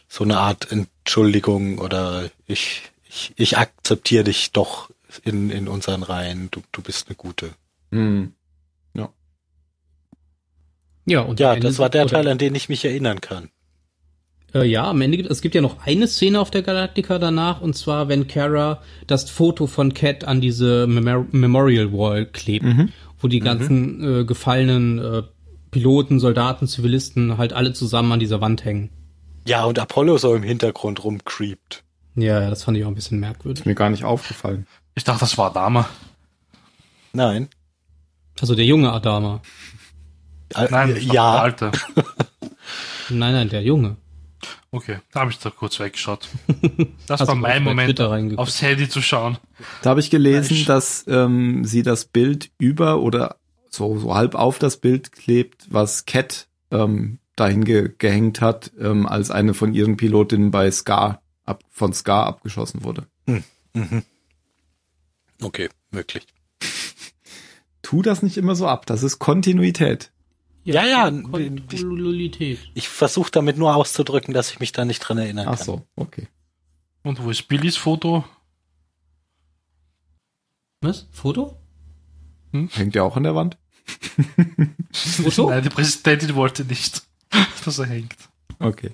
so eine Art Entschuldigung oder ich, ich, ich akzeptiere dich doch in, in unseren Reihen, du, du bist eine gute. Mhm. Ja, und Ja, das war der Teil, an den ich mich erinnern kann. Äh, ja, am Ende gibt es gibt ja noch eine Szene auf der Galactica danach und zwar wenn Kara das Foto von Cat an diese Memor Memorial Wall klebt, Mhm. wo die ganzen äh, gefallenen äh, Piloten, Soldaten, Zivilisten halt alle zusammen an dieser Wand hängen. Ja, und Apollo so im Hintergrund rumcreept. Ja, ja, das fand ich auch ein bisschen merkwürdig. Ist mir gar nicht aufgefallen. Ich dachte, das war Dama. Nein. Also der junge Adama. Äh, Nein, das war der ja, alte. (laughs) Nein, nein, der Junge. Okay, da habe ich da kurz weggeschaut. (laughs) Das war mein Moment, aufs Handy zu schauen. Da habe ich gelesen, Mensch. dass ähm, sie das Bild über oder so, so halb auf das Bild klebt, was Cat ähm, dahin ge gehängt hat, ähm, als eine von ihren Pilotinnen bei Scar ab, von Scar abgeschossen wurde. mhm. okay, möglich. (laughs) Tu das nicht immer so ab, das ist Kontinuität. Ja, ja, Kontinuität. Ich versuche damit nur auszudrücken, dass ich mich da nicht dran erinnern Ach kann. so, okay. Und wo ist Billys Foto? Was? Foto? Hängt ja auch an der Wand. (laughs) Foto? Nein, die Präsidentin wollte nicht, (laughs) dass er hängt. Okay.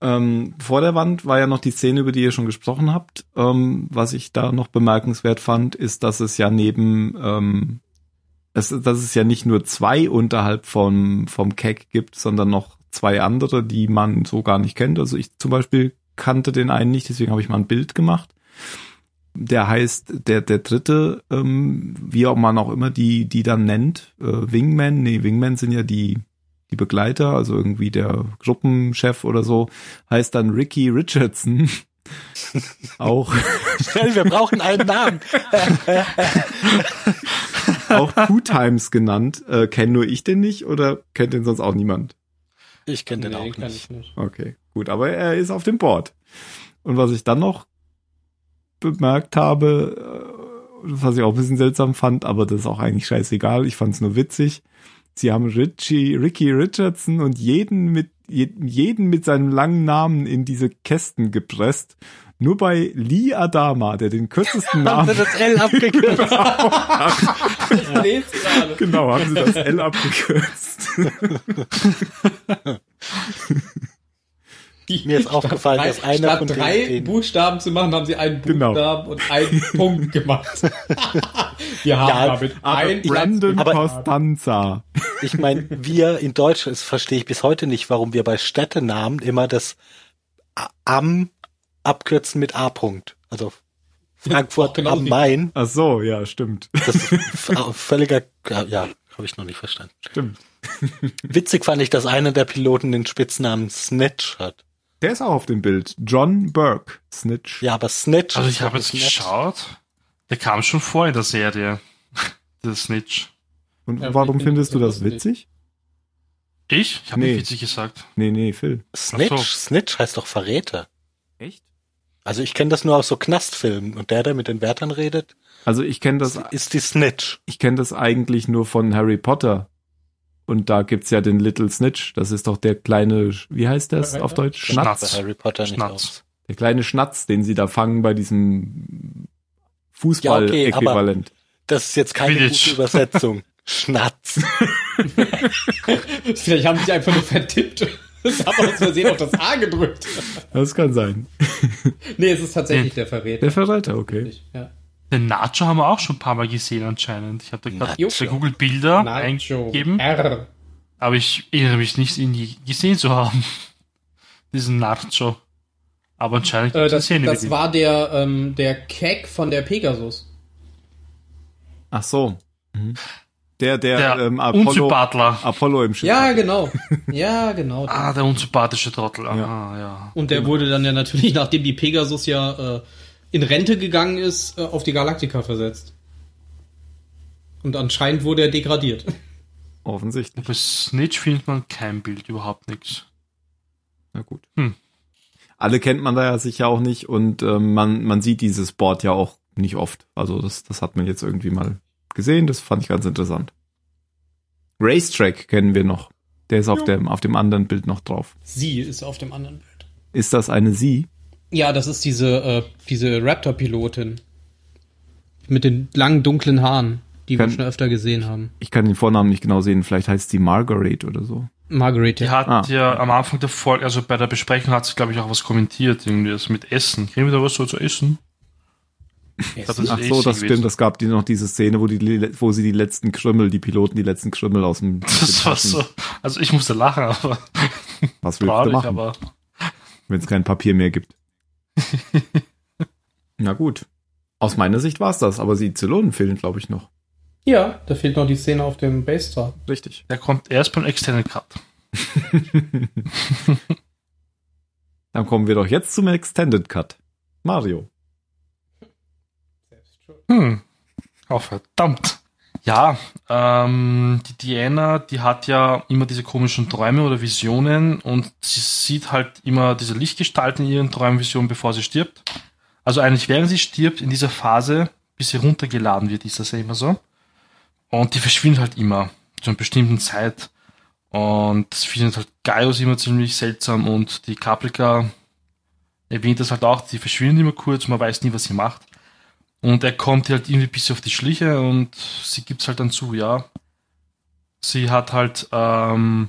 Ähm, vor der Wand war ja noch die Szene, über die ihr schon gesprochen habt. Ähm, was ich da noch bemerkenswert fand, ist, dass es ja neben, ähm, es, dass es ja nicht nur zwei unterhalb vom, vom Keck gibt, sondern noch zwei andere, die man so gar nicht kennt. Also ich zum Beispiel kannte den einen nicht, deswegen habe ich mal ein Bild gemacht. der heißt, der, der dritte, ähm, wie auch man auch immer die, die dann nennt, äh, Wingman, nee, Wingman sind ja die, die Begleiter, also irgendwie der Gruppenchef oder so, heißt dann Ricky Richardson. (laughs) auch, Schnell, wir brauchen einen Namen. (laughs) auch Two Times genannt. Äh, kenn nur ich den nicht oder kennt den sonst auch niemand? Ich kenne den Nee, auch kann nicht. ich nicht. Okay, gut, aber er ist auf dem Board. Und was ich dann noch bemerkt habe, äh, was ich auch ein bisschen seltsam fand, aber das ist auch eigentlich scheißegal, ich fand es nur witzig. Sie haben Richie, Ricky Richardson und jeden mit, jeden mit seinem langen Namen in diese Kästen gepresst. Nur bei Lee Adama, der den kürzesten Haben Namen sie das L abgekürzt? (laughs) Gerade. Genau, haben sie das L abgekürzt. (laughs) Mir ist aufgefallen, Drei- dass einer statt von drei den- Buchstaben zu machen, haben sie einen Genau. Buchstaben und einen (laughs) Punkt gemacht. Wir haben Ja, damit ein Brandon aber- Costanza. Ich meine, wir in Deutsch, das verstehe ich bis heute nicht, warum wir bei Städtenamen immer das am abkürzen mit A. -Punkt. Also Frankfurt Genau am Main. Ach so, ja, stimmt. Das ist (laughs) v- völliger, ja, habe ich noch nicht verstanden. Stimmt. (laughs) Witzig fand ich, dass einer der Piloten den Spitznamen Snitch hat. Der ist auch auf dem Bild. John Burke. Snitch. Ja, aber Snitch. Also ich habe jetzt geschaut, der kam schon vor in der Serie, (laughs) der Snitch. Und Ja, warum findest du das witzig? Ich? Ich habe Nee. nicht witzig gesagt. Nee, nee, Phil. Snitch, so. Snitch heißt doch Verräter. Echt? Also ich kenne das nur aus so Knastfilmen und der, der mit den Wärtern redet, Also ich kenne das, ist die Snitch. ich kenne das eigentlich nur von Harry Potter. Und da gibt's ja den Little Snitch. Das ist doch der kleine, wie heißt das auf Deutsch? Schnatz. Schnatz. Harry Potter nicht Schnatz. aus. Der kleine Schnatz, den sie da fangen bei diesem Fußball-Äquivalent. Das ist jetzt keine Quidditch. gute Übersetzung. (laughs) Schnatz. Vielleicht haben sie sich einfach nur vertippt. Das haben wir uns versehen auf das A gedrückt. Das kann sein. Nee, es ist tatsächlich der Verräter. Der Verräter, okay. Ja. Den Nacho haben wir auch schon ein paar Mal gesehen anscheinend. Ich habe da gerade bei Google Bilder Nacho. eingegeben, R. aber ich erinnere mich nicht, ihn je gesehen zu haben. (laughs) Diesen Nacho. Aber anscheinend Äh, das Szene das war der, ähm, der Keck von der Pegasus. Ach so. Mhm. Der, der, Der ähm, Apollo, Unsympathler. Apollo im Schiff. Ja, genau. (laughs) Ja, genau. Ah, der unsympathische Trottel. Aha, ja. Und der wurde dann ja natürlich, nachdem die Pegasus ja äh, in Rente gegangen ist, äh, auf die Galaktika versetzt. Und anscheinend wurde er degradiert. (laughs) Offensichtlich. Bei Snitch findet man kein Bild, überhaupt nichts. Na gut. Hm. Alle kennt man da ja sicher auch nicht und ähm, man, man sieht dieses Board ja auch nicht oft. Also das, das hat man jetzt irgendwie mal gesehen. Das fand ich ganz interessant. Racetrack kennen wir noch. Der ist auf dem, auf dem anderen Bild noch drauf. Sie ist auf dem anderen Bild. Ist das eine Sie? Ja, das ist diese, äh, diese Raptor-Pilotin. Mit den langen, dunklen Haaren, die wir Kann- schon öfter gesehen haben. Ich kann den Vornamen nicht genau sehen. Vielleicht heißt sie Margaret oder so. Margaret, Die ja. hat Ah. ja am Anfang der Folge, also bei der Besprechung hat sie, glaube ich, auch was kommentiert, irgendwie das mit Essen. Kriegen wir da was so zu essen? Das Ach so, das stimmt. Es gab die noch diese Szene, wo die, wo sie die letzten Krümmel, die Piloten die letzten Krümmel aus dem, (laughs) Das war so. Also ich musste lachen, aber Was willst du machen, aber wenn es kein Papier mehr gibt? (laughs) Na gut. Aus meiner Sicht war's das, aber die Zylonen fehlen, glaube ich, noch. Ja, da fehlt noch die Szene auf dem Base Star. Richtig. der kommt erst beim Extended Cut. (laughs) Dann kommen wir doch jetzt zum Extended Cut. Mario. Hm. Oh, verdammt. Ja, ähm, die Diana, die hat ja immer diese komischen Träume oder Visionen und sie sieht halt immer diese Lichtgestalten in ihren Träumvisionen, bevor sie stirbt. Also eigentlich während sie stirbt, in dieser Phase, bis sie runtergeladen wird, ist das ja immer so. Und die verschwindet halt immer zu einer bestimmten Zeit. Und das findet halt Gaius immer ziemlich seltsam und die Caprica erwähnt das halt auch, die verschwindet immer kurz, man weiß nie, was sie macht. Und er kommt halt irgendwie bisschen auf die Schliche und sie gibt's halt dann zu, ja. Sie hat halt, ähm,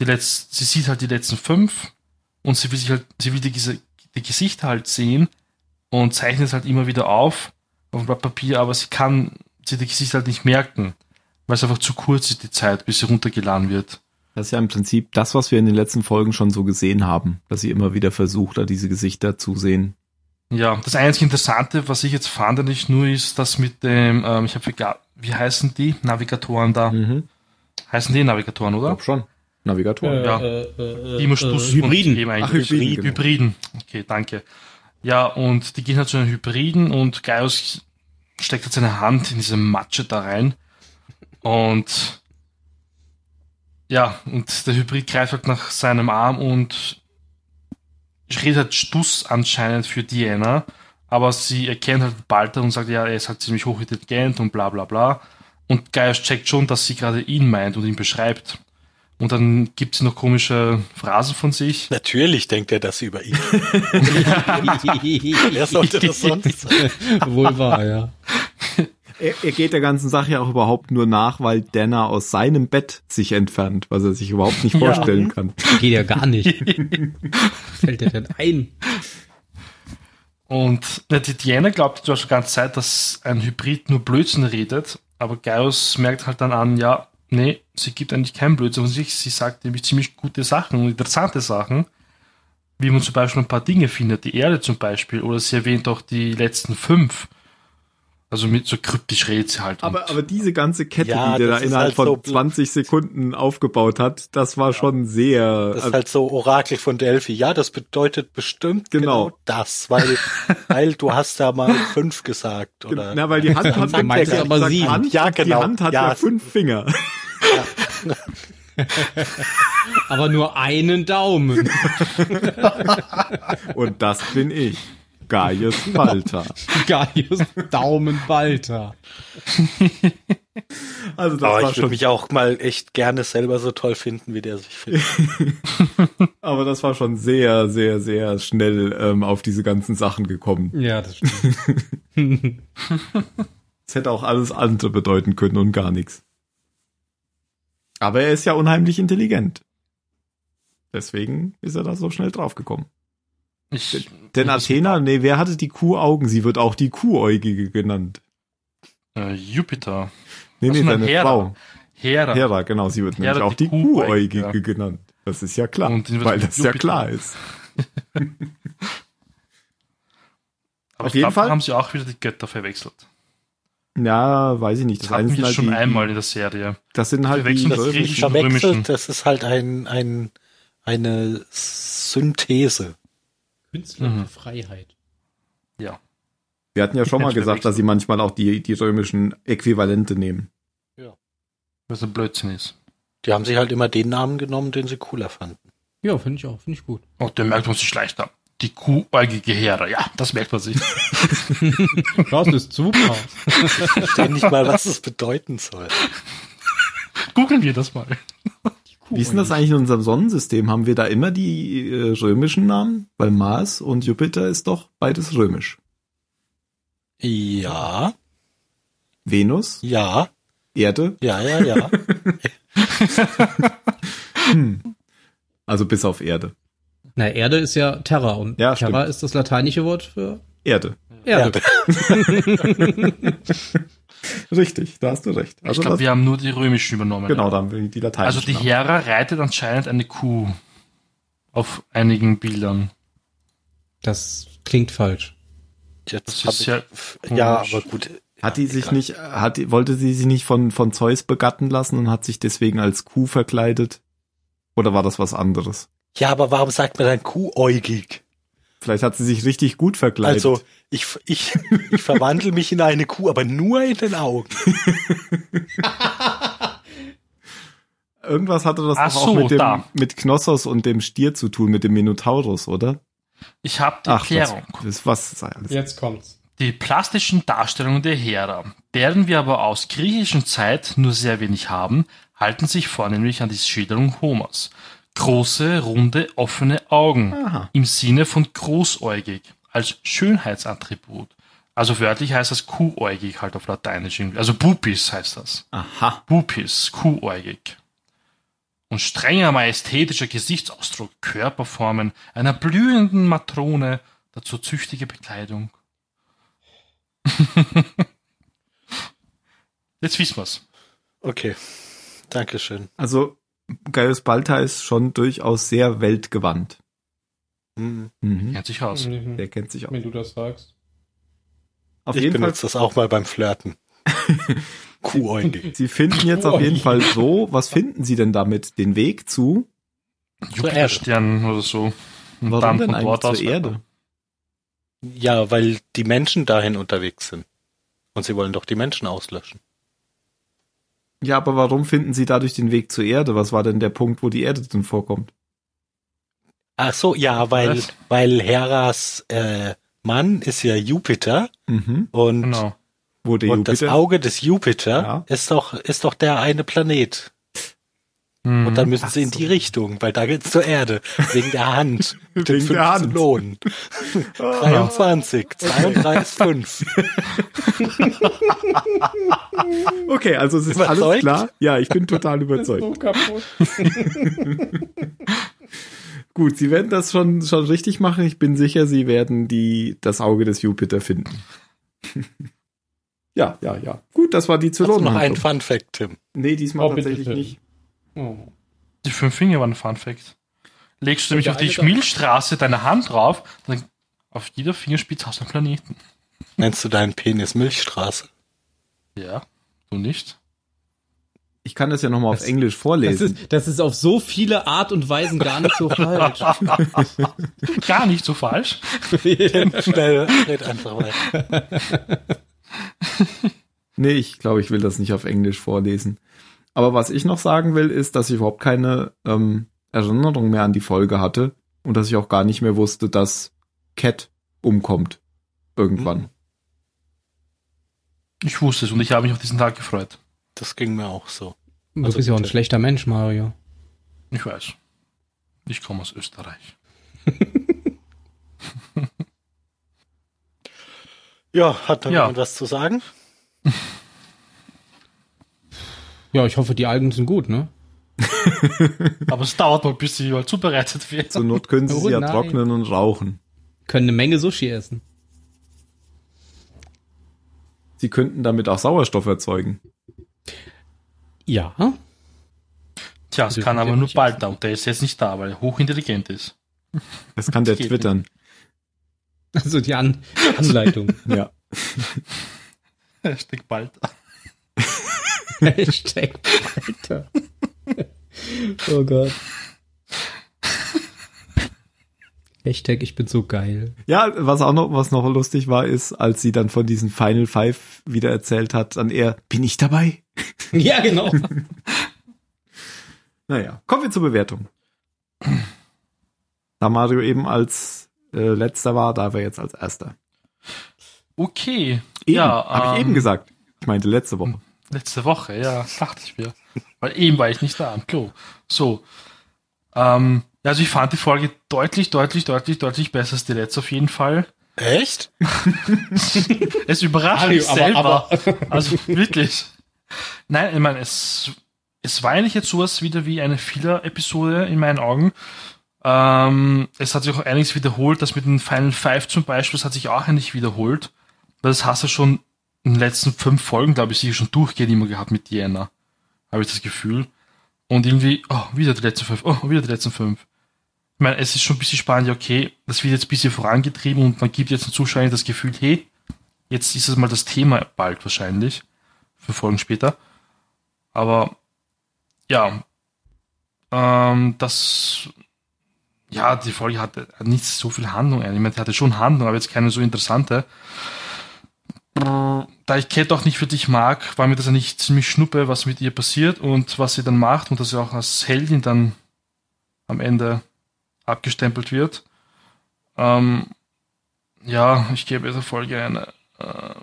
die letzten, sie sieht halt die letzten fünf und sie will sich halt, sie will die, die Gesichter halt sehen und zeichnet es halt immer wieder auf auf dem Blatt Papier, aber sie kann sie die Gesichter halt nicht merken, weil es einfach zu kurz ist, die Zeit, bis sie runtergeladen wird. Das ist ja im Prinzip das, was wir in den letzten Folgen schon so gesehen haben, dass sie immer wieder versucht, da diese Gesichter zu sehen. Ja, das einzige Interessante, was ich jetzt fand, nicht nur ist, dass mit dem, ähm, ich habe wie heißen die Navigatoren da? Mhm. Heißen die Navigatoren, Ich oder? glaube schon. Navigator. Ja. äh, äh, Die immer Stuss äh, Hybriden. und eben eigentlich Ach, Hybriden, genau. Hybriden. Okay, danke. Ja, und die gehen halt zu den Hybriden und Gaius steckt halt seine Hand in diese Matsche da rein. Und ja, und der Hybrid greift halt nach seinem Arm und redet halt Stuss anscheinend für Diana, aber sie erkennt halt Balter und sagt, ja, er ist halt ziemlich hochintelligent und bla bla bla. Und Gaius checkt schon, dass sie gerade ihn meint und ihn beschreibt. Und dann gibt sie noch komische Phrasen von sich. Natürlich denkt er das über ihn. (laughs) Wer sollte das sonst (laughs) sein? Wohl wahr, ja. Er, er geht der ganzen Sache ja auch überhaupt nur nach, weil Dana aus seinem Bett sich entfernt, was er sich überhaupt nicht vorstellen kann. Geht ja gar nicht. (laughs) Fällt dir denn ein? Und ja, die Diana glaubt zwar schon die ganze Zeit, dass ein Hybrid nur Blödsinn redet, aber Gaius merkt halt dann an, ja, nee, sie gibt eigentlich keinen Blödsinn von sich, sie sagt nämlich ziemlich gute Sachen und interessante Sachen, wie man zum Beispiel ein paar Dinge findet, die Erde zum Beispiel, oder sie erwähnt auch die letzten fünf. Also mit so kryptisch redet sie halt. Aber, aber diese ganze Kette, Ja, die der da innerhalb halt von so bl- 20 Sekunden aufgebaut hat, das war schon sehr. Das ist also, halt so Orakel von Delphi. Ja, das bedeutet bestimmt Genau. genau, das, weil, (laughs) weil du hast da mal fünf gesagt, oder? na, weil die Hand (laughs) hat, Du meinst der aber sieben. Hand, Ja, die genau. Hand hat Ja. ja fünf Finger. (laughs) Aber nur einen Daumen. Und das bin ich. Gaius Walter. (laughs) Gaius Daumenbalter. Also das Aber war ich würde schon, mich auch mal echt gerne selber so toll finden, wie der sich findet. (laughs) aber das war schon sehr, sehr, sehr schnell ähm, auf diese ganzen Sachen gekommen. Ja, das stimmt. (laughs) Es hätte auch alles andere bedeuten können und gar nichts. Aber er ist ja unheimlich intelligent. Deswegen ist er da so schnell draufgekommen. Ich, Denn Athena, nee, wer hatte die Kuhaugen? Sie wird auch die Kuhäugige genannt. Äh, Jupiter. Nee, Was nee, seine Hera? Frau. Hera. Hera, genau, sie wird Hera, nämlich auch die die Kuhäugige Kuhäugige. genannt. Das ist ja klar, weil das ja Jupiter. klar ist. (laughs) Aber Auf jeden glaub, Fall- haben sie auch wieder die Götter verwechselt. Ja, weiß ich nicht. Das Das, hatten sind wir halt schon die, einmal in der Serie. das sind halt die das Griechischen, römischen. verwechselt, das ist halt ein, ein, eine Synthese. Künstler Mhm. Freiheit. Ja. Wir hatten ja schon mal gesagt, dass sie manchmal auch die, die römischen Äquivalente nehmen. Was ein Blödsinn ist. Die haben sich halt immer den Namen genommen, den sie cooler fanden. Ja, finde ich auch, finde ich gut. Und den merkt man sich leichter. Die kuhäugige Hera. Ja, das merkt man sich. Das ist super. Ich verstehe nicht mal, was es bedeuten soll. Googeln wir das mal. Wie ist denn das eigentlich in unserem Sonnensystem? Haben wir da immer die äh, römischen Namen? Weil Mars und Jupiter ist doch beides römisch. Ja, Venus, ja, Erde, ja, ja, ja. (laughs) also bis auf Erde. Na, Erde ist ja Terra und Ja, Terra stimmt. ist das lateinische Wort für Erde. Erde. (laughs) (laughs) (laughs) Richtig, da hast du recht. Ich Also glaube, das, wir haben nur die römischen übernommen. genau, da haben wir die lateinischen Also die. Hera reitet anscheinend eine Kuh. Auf einigen Bildern. Das klingt falsch. Jetzt Das hab ist ich, ja ja, aber gut. Hat die sich nicht, hat die, wollte sie sich nicht von, von Zeus begatten lassen und hat sich deswegen als Kuh verkleidet? Oder war das was anderes? Ja, aber warum sagt man dann kuhäugig? Vielleicht hat sie sich richtig gut verkleidet. Also, ich, ich, (laughs) ich verwandle mich in eine Kuh, aber nur in den Augen. (laughs) Irgendwas hatte das Ach doch auch so, mit dem, da. mit Knossos und dem Stier zu tun, mit dem Minotaurus, oder? Ich habe die Ach, das, Erklärung. das was sei alles. Jetzt kommt's. Die plastischen Darstellungen der Hera, deren wir aber aus griechischen Zeit nur sehr wenig haben, halten sich vornehmlich an die Schilderung Homers. Große, runde, offene Augen Aha. im Sinne von großäugig als Schönheitsattribut. Also wörtlich heißt das kuhäugig halt auf Lateinisch. irgendwie. Also Bupis heißt das. Aha. Bupis, kuhäugig. Und strenger majestätischer Gesichtsausdruck, Körperformen einer blühenden Matrone, dazu züchtige Bekleidung. (laughs) Jetzt wissen wir's. Okay. Dankeschön. Also Gaius Balta ist schon durchaus sehr weltgewandt. Hm. Mhm. Kennt sich aus. Der kennt sich auch. Wenn du das sagst. Auf ich jeden Fall, benutze das auch mal beim Flirten. (laughs) Kuhäugig. Sie finden jetzt auf jeden Fall so, was finden Sie denn damit? Den Weg zu? Jupiterstern oder so. Und Warum dann denn eigentlich zur aus Erde? Ja, weil die Menschen dahin unterwegs sind. Und sie wollen doch die Menschen auslöschen. Ja, aber warum finden Sie dadurch den Weg zur Erde? Was war denn der Punkt, wo die Erde drin vorkommt? Ach so, ja, weil, Was? weil Heras äh, Mann ist ja Jupiter Mhm. und, Genau. Wo der und das Jupiter? Auge des Jupiter Ja. ist doch, ist doch der eine Planet. Mhm. Und dann müssen Ach sie in so. die Richtung, weil da geht's zur Erde. Wegen der Hand. (laughs) Wegen Den der Hand. Lohn. 23, 32, 5. Okay, also es ist alles Überzeugt? klar. Ja, ich bin total (laughs) überzeugt. So kaputt. (laughs) Gut, Sie werden das schon, schon richtig machen. Ich bin sicher, Sie werden die, das Auge des Jupiter finden. ja, ja, ja. Gut, das war die Hast du noch einen Zylonenhandlung. Fun Fact, Tim? Nee, diesmal Oh, tatsächlich bitte. nicht. Oh. Die fünf Finger waren ein Fun Fact. Legst du nämlich auf die Milchstraße deine Hand drauf, dann auf jeder Fingerspitze hast du einen Planeten. Nennst du deinen Penis Milchstraße? Ja, du nicht? Ich kann das ja nochmal auf Das- Englisch Das vorlesen. ist, das ist auf so viele Art und Weisen gar nicht so falsch. (laughs) Gar nicht so falsch. (laughs) (laughs) Schnell, red einfach weiter. Nee, ich glaube, ich will das nicht auf Englisch vorlesen. Aber was ich noch sagen will, ist, dass ich überhaupt keine ähm, Erinnerung mehr an die Folge hatte und dass ich auch gar nicht mehr wusste, dass Cat umkommt. Irgendwann. Ich wusste es und ich habe mich auf diesen Tag gefreut. Das ging mir auch so. Du Also bist ja auch ein schlechter Mensch, Mario. Ich weiß. Ich komme aus Österreich. (laughs) Ja, hat da Ja. jemand was zu sagen? (laughs) Ja, ich hoffe, die Algen sind gut, ne? (laughs) Aber es dauert noch, bis sie überall zubereitet wird. Zur Not können sie Oh sie ja nein. trocknen und rauchen. Können eine Menge Sushi essen. Sie könnten damit auch Sauerstoff erzeugen. Ja. Tja, es kann aber nur nicht bald da und der ist jetzt nicht da, weil er hochintelligent ist. Das kann der twittern. Also die An Anleitung. (laughs) Ja. (laughs) Hashtag bald. Hashtag Alter. Oh Gott. Hashtag ich bin so geil. Ja, was auch noch, was noch lustig war, ist, als sie dann von diesen Final Five wieder erzählt hat, dann eher, bin ich dabei? (laughs) Ja, genau. Naja, kommen wir zur Bewertung. Da Mario eben als äh, letzter war, da wir jetzt als erster. Okay. Eben, ja, habe ich ähm, eben gesagt. Ich meinte letzte Woche. Letzte Woche, ja, dachte ich mir. Weil eben war ich nicht da am Klo. So. Ähm, also ich fand die Folge deutlich, deutlich, deutlich, deutlich besser als die letzte auf jeden Fall. Echt? (laughs) Es überrascht Mario, mich aber- selber. aber- also wirklich. Nein, ich meine, es, es war eigentlich jetzt sowas wieder wie eine Filler-Episode in meinen Augen. Ähm, es hat sich auch einiges wiederholt. Das mit den Final Five zum Beispiel, das hat sich auch eigentlich wiederholt. Das hast du schon in den letzten fünf Folgen, glaube ich, sicher schon durchgehend immer gehabt mit Diana. Habe ich das Gefühl. Und irgendwie, oh, wieder die letzten fünf, oh, wieder die letzten fünf. Ich meine, es ist schon ein bisschen spannend, okay, das wird jetzt ein bisschen vorangetrieben und man gibt jetzt den Zuschauern das Gefühl, hey, jetzt ist es mal das Thema bald wahrscheinlich, für Folgen später. Aber ja, ähm, das, ja, die Folge hatte nicht so viel Handlung. Ich meine, die hatte schon Handlung, aber jetzt keine so interessante. Da ich Cat auch nicht wirklich mag, war mir das ja nicht ziemlich schnuppe, was mit ihr passiert und was sie dann macht und dass sie auch als Heldin dann am Ende abgestempelt wird. Ähm, ja, ich gebe dieser Folge eine äh,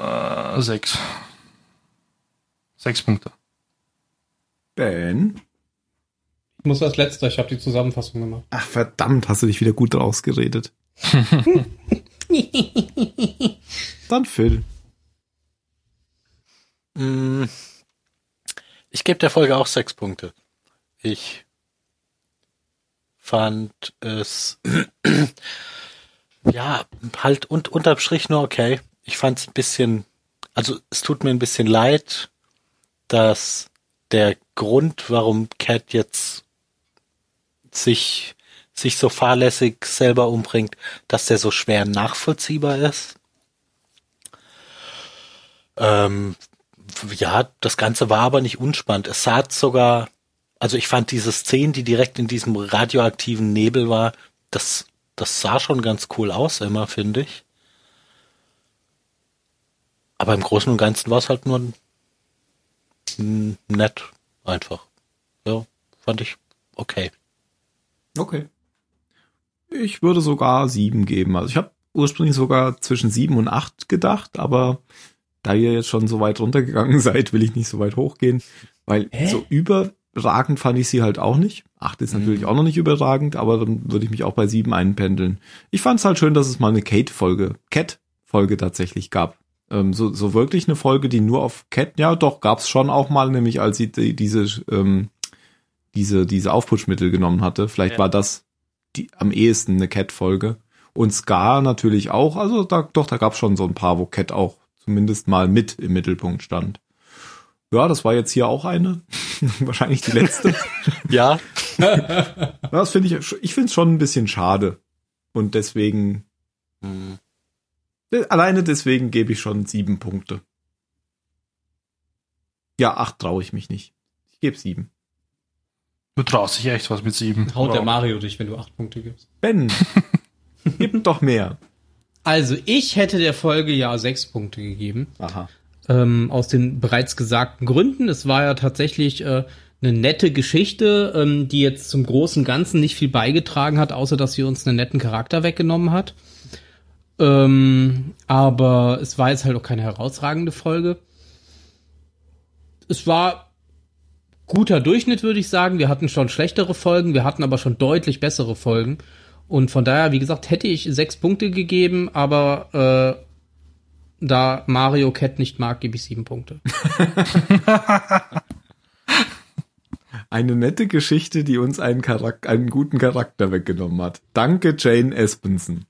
äh, äh, sechs. Sechs Punkte. Ben? Ich muss als letzter, ich habe die Zusammenfassung gemacht. Ach verdammt, hast du dich wieder gut rausgeredet. (laughs) (laughs) Dann Phil. Mm, Ich gebe der Folge auch sechs Punkte. Ich fand es (clears throat) ja halt und unterm Strich nur okay. Ich fand es ein bisschen, also es tut mir ein bisschen leid, dass der Grund, warum Cat jetzt sich sich so fahrlässig selber umbringt, dass der so schwer nachvollziehbar ist. Ähm, ja, das Ganze war aber nicht unspannend. Es sah sogar, also ich fand diese Szene, die direkt in diesem radioaktiven Nebel war, das, das sah schon ganz cool aus immer, finde ich. Aber im Großen und Ganzen war es halt nur nett, einfach. Ja, fand ich okay. Okay. Ich würde sogar sieben geben. Also ich habe ursprünglich sogar zwischen sieben und acht gedacht, aber da ihr jetzt schon so weit runtergegangen (laughs) seid, will ich nicht so weit hochgehen, weil Hä? so überragend fand ich sie halt auch nicht. Acht ist natürlich auch noch nicht überragend, aber dann würde ich mich auch bei sieben einpendeln. Ich fand es halt schön, dass es mal eine Kate-Folge, Cat-Folge tatsächlich gab. Ähm, so, so wirklich eine Folge, die nur auf Cat, ja doch, gab's schon auch mal, nämlich als sie die, diese, ähm, diese, diese Aufputschmittel genommen hatte. Vielleicht Ja. war das die, am ehesten eine Cat-Folge. Und Scar natürlich auch, also da, doch, da gab's schon so ein paar, wo Cat auch zumindest mal mit im Mittelpunkt stand. Ja, das war jetzt hier auch eine. (laughs) Wahrscheinlich die letzte. (laughs) Ja, (laughs) Das finde ich, ich finde es schon ein bisschen schade. Und deswegen, hm, alleine deswegen gebe ich schon sieben Punkte. Ja, acht traue ich mich nicht. Ich gebe sieben. Du traust dich echt was mit sieben. Haut der. Mario dich, wenn du acht Punkte gibst. Ben, (laughs) gib doch mehr. Also, ich hätte der Folge ja sechs Punkte gegeben. Aha. ähm, aus den bereits gesagten Gründen. Es war ja tatsächlich äh, eine nette Geschichte, ähm, die jetzt zum großen Ganzen nicht viel beigetragen hat, außer dass sie uns einen netten Charakter weggenommen hat. Ähm, aber es war jetzt halt auch keine herausragende Folge. Es war guter Durchschnitt, würde ich sagen. Wir hatten schon schlechtere Folgen, wir hatten aber schon deutlich bessere Folgen. Und von daher, wie gesagt, hätte ich sechs Punkte gegeben, aber äh, da Mario Cat nicht mag, gebe ich sieben Punkte. (laughs) Eine nette Geschichte, die uns einen, Charak einen guten Charakter weggenommen hat. Danke, Jane Espenson.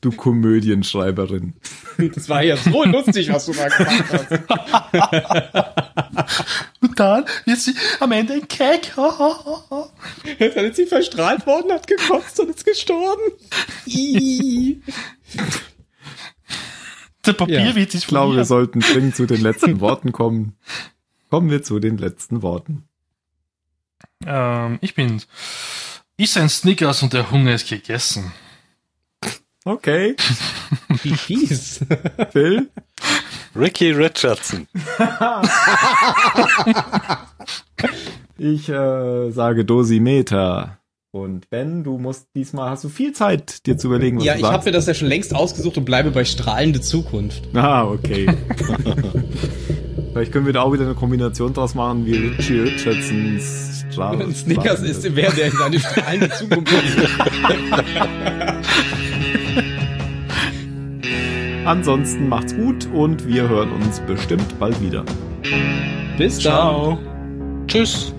Du Komödienschreiberin. Das war ja so lustig, was du da gemacht hast. Und dann wird sie am Ende ein Keck. Dann ist sie verstrahlt worden, hat gekotzt und ist gestorben. Der Papierwitz ist Ich glaube, wir sollten dringend zu den letzten Worten kommen. Kommen wir zu den letzten Worten. Ähm, ich bin's. Iss ein Snickers und der Hunger ist gegessen. Okay, (laughs) Wie fies. Phil. Ricky Richardson. Ich äh, sage Dosimeter. Und Ben, du musst diesmal, hast du viel Zeit, dir zu überlegen, was Ja, du ich habe sagst. mir das ja schon längst ausgesucht und bleibe bei strahlende Zukunft. Ah, okay. (laughs) Vielleicht können wir da auch wieder eine Kombination draus machen, wie Richie Richardsons Strahl. (laughs) Snickers ist wer, der in seine strahlende Zukunft (laughs) Ansonsten macht's gut und wir hören uns bestimmt bald wieder. Bis dann. Ciao. Tschüss.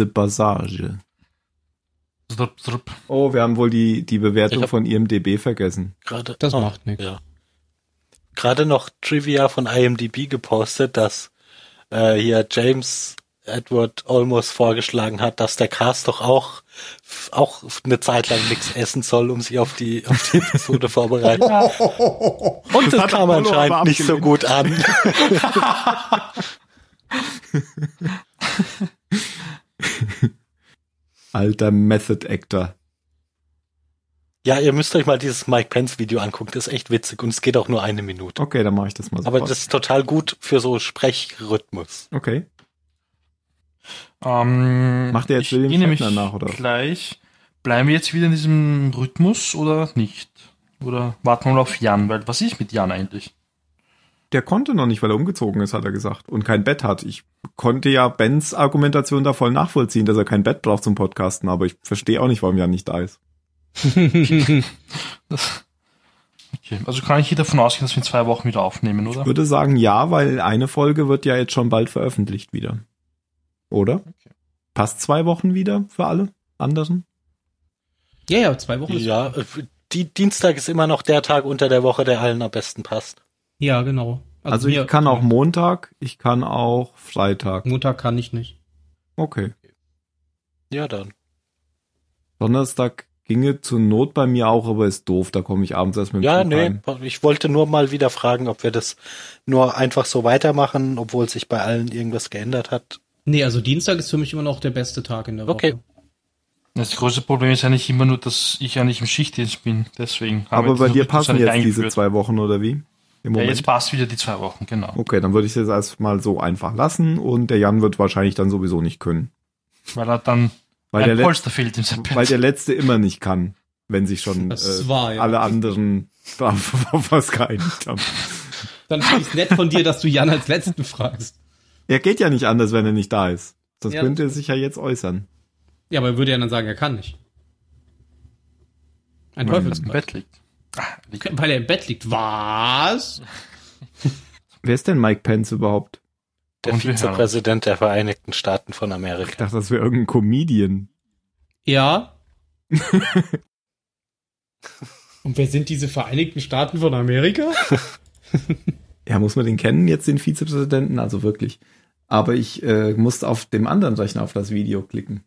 The Passage. Zrup, zrup. Oh, wir haben wohl die, die Bewertung von IMDB vergessen. Gerade. Das oh, macht nichts. Ja. Gerade noch Trivia von IMDb gepostet, dass äh, hier James Edward Olmos vorgeschlagen hat, dass der Cast doch auch auch eine Zeit lang nichts essen soll, um sich auf die auf die Episode (laughs) vorbereiten. (laughs) Und das, hat kam anscheinend nicht so gut an. (laughs) (laughs) Alter Method Actor. Ja, ihr müsst euch mal dieses Mike Pence Video angucken. Das ist echt witzig und es geht auch nur eine Minute. Okay, dann mache ich das mal Aber sofort. das ist total gut für so Sprechrhythmus. okay. Ähm, Macht ihr jetzt ich William Shatner nach, oder? Gleich. Bleiben wir jetzt wieder in diesem Rhythmus oder nicht? Oder warten wir mal auf Jan? Weil was ist mit Jan eigentlich? Der konnte noch nicht, weil er umgezogen ist, hat er gesagt. Und kein Bett hat. Ich konnte ja Bens Argumentation da voll nachvollziehen, dass er kein Bett braucht zum Podcasten, aber ich verstehe auch nicht, warum Jan nicht da ist. (laughs) Das, okay, also kann ich hier davon ausgehen, dass wir in zwei Wochen wieder aufnehmen, oder? Ich würde sagen ja, weil eine Folge wird ja jetzt schon bald veröffentlicht wieder. Oder? Passt zwei Wochen wieder für alle anderen? Ja, ja, zwei Wochen ist. Ja, äh, die Dienstag ist immer noch der Tag unter der Woche, der allen am besten passt. Ja, genau. Also, mir- ich kann auch Montag, ich kann auch Freitag. Montag kann ich nicht. Okay. Ja, dann. Donnerstag ginge zur Not bei mir auch, aber ist doof, da komme ich abends erst mit dem Ja, Zug nee, heim. ich wollte nur mal wieder fragen, ob wir das nur einfach so weitermachen, obwohl sich bei allen irgendwas geändert hat. Nee, also Dienstag ist für mich immer noch der beste Tag in der Woche. Okay. Das größte Problem ist eigentlich immer nur, dass ich eigentlich im Schichtdienst bin. Deswegen. Aber bei dir passen jetzt diese zwei Wochen oder wie? Im Ja, Moment. jetzt passt wieder die zwei Wochen, genau. okay, dann würde ich es jetzt erstmal so einfach lassen und der Jan wird wahrscheinlich dann sowieso nicht können. Weil er dann Weil ein der, Polster fehlt im September. weil der letzte immer nicht kann, wenn sich schon Das äh, wahr, ja. alle anderen (laughs) darauf auf was geeinigt haben. Dann finde ich nett von dir, dass du Jan als Letzten fragst. Er geht ja nicht anders, wenn er nicht da ist. Sonst Ja, könnte er sich ja jetzt äußern. Ja, aber er würde ja dann sagen, er kann nicht. Ein Weil er im. Bett liegt. Ah. Weil er im Bett liegt. Was? (laughs) Wer ist denn Mike Pence überhaupt? Der Und. Vizepräsident der Vereinigten Staaten von Ich Amerika. dachte, das wäre irgendein Comedian. Ja. (laughs) Und wer sind diese Vereinigten Staaten von Amerika? (laughs) Ja, muss man den kennen, jetzt den Vizepräsidenten? Also wirklich. Aber ich äh, musste auf dem anderen Rechner auf das Video klicken.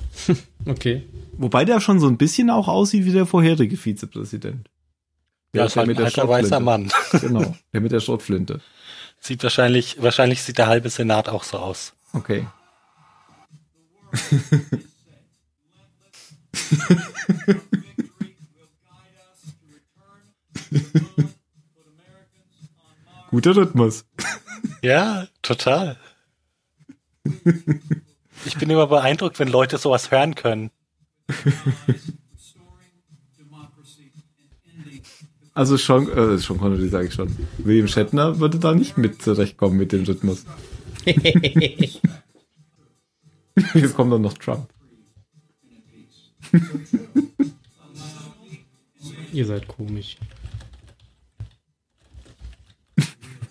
(laughs) Okay. Wobei der schon so ein bisschen auch aussieht wie der vorherige Vizepräsident. Ja, ist halt ein alter weißer Mann. (laughs) Genau, der mit der Schrotflinte. Sieht wahrscheinlich, wahrscheinlich sieht der halbe Senat auch so aus. Okay. (laughs) Guter Rhythmus. Ja, total. Ich bin immer beeindruckt, wenn Leute sowas hören können. Also schon, äh, schon Connery sage ich schon. William Shatner würde da nicht mit zurechtkommen mit dem Rhythmus. (laughs) Jetzt kommt dann noch Trump. (laughs) Ihr seid komisch.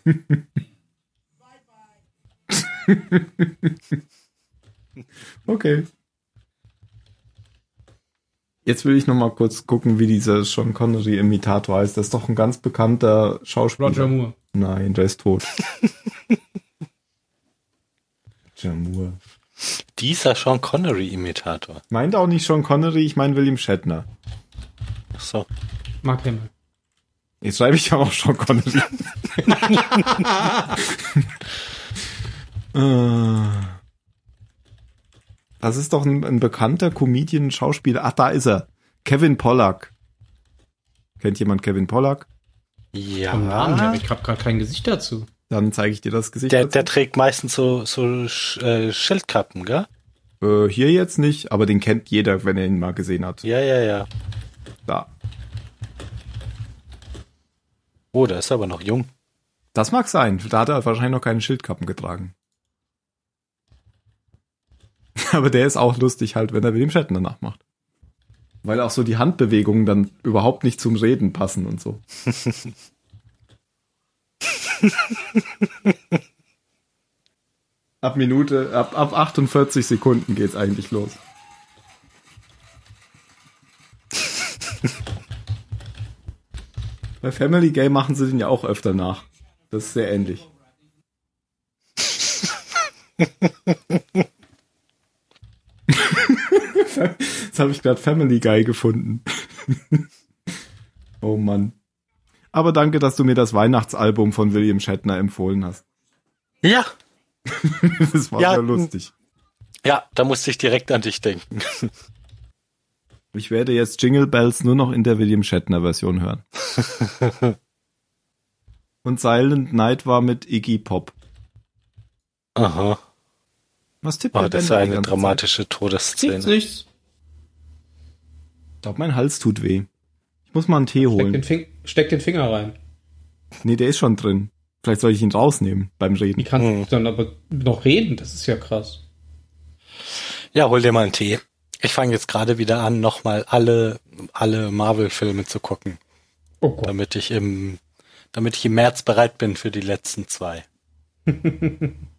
(laughs) Okay. Jetzt will ich noch mal kurz gucken, wie dieser Sean Connery Imitator heißt. Das ist doch ein ganz bekannter Schauspieler. Roger Moore. Nein, der ist tot. (laughs) Roger Moore. Dieser Sean Connery-Imitator. Meint auch nicht Sean Connery, ich meine William Shatner. Ach So. Mark Hamill. Jetzt schreibe ich ja auch Sean Connery. Äh. (laughs) (laughs) das ist doch ein, ein bekannter Comedian, Schauspieler. Ach, da ist er. Kevin Pollack. Kennt jemand Kevin Pollack? Ja. Namen aber ich habe gerade kein Gesicht dazu. Dann zeige ich dir das Gesicht. Der, dazu. der trägt meistens so, so Sch- äh, Schildkappen, gell? Äh, hier jetzt nicht, aber den kennt jeder, wenn er ihn mal gesehen hat. Ja, ja, ja. Da. Oh, der ist aber noch jung. Das mag sein. Da hat er wahrscheinlich noch keine Schildkappen getragen. (laughs) aber der ist auch lustig halt, wenn er William Shatner nachmacht. Weil auch so die Handbewegungen dann überhaupt nicht zum Reden passen und so. (laughs) ab Minute, ab, ab 48 Sekunden geht's eigentlich los. Bei Family Game machen sie den ja auch öfter nach. Das ist sehr ähnlich. (laughs) (laughs) Jetzt habe ich gerade Family Guy gefunden. (laughs) oh Mann. Aber danke, dass du mir das Weihnachtsalbum von William Shatner empfohlen hast. Ja. (laughs) Das war Ja, sehr lustig. Ja, da musste ich direkt an dich denken. Ich werde jetzt Jingle Bells nur noch in der William Shatner Version hören. Und Silent Night war mit Iggy Pop. Aha. Was tippt Oh, das ist denn da die eine dramatische Nichts, Todesszene. nichts. Zeit? Ich glaube, mein Hals tut weh. Ich muss mal einen Tee Steck den, holen. Fing steck den Finger rein. Nee, der ist schon drin. Vielleicht soll ich ihn rausnehmen beim Wie Reden. kannst Hm. du dann aber noch reden? Das ist ja krass. Ja, hol dir mal einen Tee. Ich fange jetzt gerade wieder an, nochmal alle, alle Marvel-Filme zu gucken, Oh Gott. damit ich im, damit ich im März bereit bin für die letzten zwei. (laughs)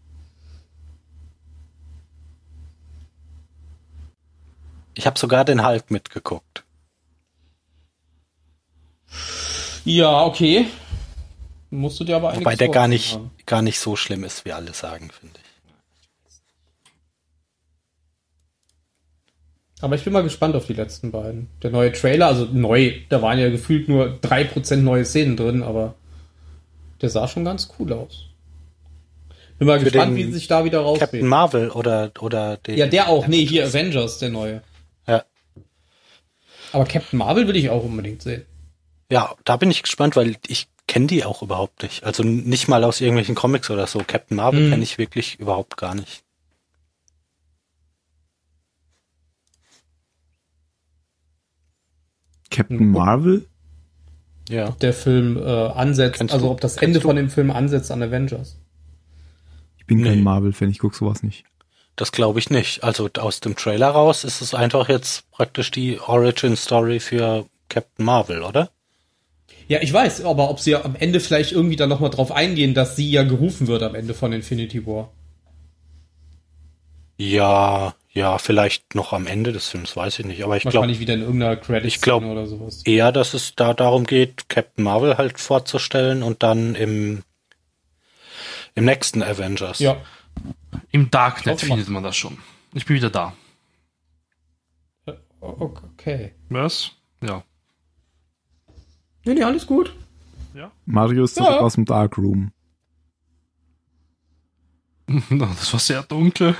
ich habe sogar den Hulk mitgeguckt. Ja, okay. Musst du dir aber Wobei einiges der gar nicht, haben. gar nicht so schlimm ist, wie alle sagen, finde ich. Aber ich bin mal gespannt auf die letzten beiden. Der neue Trailer, also neu, da waren ja gefühlt nur 3% neue Szenen drin, aber der sah schon ganz cool aus. Bin mal Für gespannt, wie sie sich da wieder Captain rauswählen. Marvel oder, oder den. Ja, der auch. Nee, hier Avengers, der neue. Aber Captain Marvel will ich auch unbedingt sehen. Ja, da bin ich gespannt, weil ich kenne die auch überhaupt nicht. Also nicht mal aus irgendwelchen Comics oder so. Captain Marvel Mhm. kenne ich wirklich überhaupt gar nicht. Captain Marvel? Ja. Der Film äh, ansetzt, Kennst also ob das Ende du? von dem Film ansetzt an Avengers. Ich bin Nee. kein Marvel-Fan, ich guck sowas nicht. Das glaube ich nicht. Also aus dem Trailer raus ist es einfach jetzt praktisch die Origin Story für Captain Marvel, oder? Ja, ich weiß, aber ob sie am Ende vielleicht irgendwie dann nochmal drauf eingehen, dass sie ja gerufen wird am Ende von Infinity War. Ja, ja, vielleicht noch am Ende des Films, weiß ich nicht. Aber ich glaube Wahrscheinlich wieder in irgendeiner credit ich glaub- oder sowas. eher, dass es da darum geht, Captain Marvel halt vorzustellen und dann im im nächsten Avengers. Ja, Im Darknet findet man das schon. Ich bin wieder da. okay. Was? Ja. Nee, nee, alles gut. Mario ist zurück Ja. aus dem Darkroom. (laughs) Das war sehr dunkel.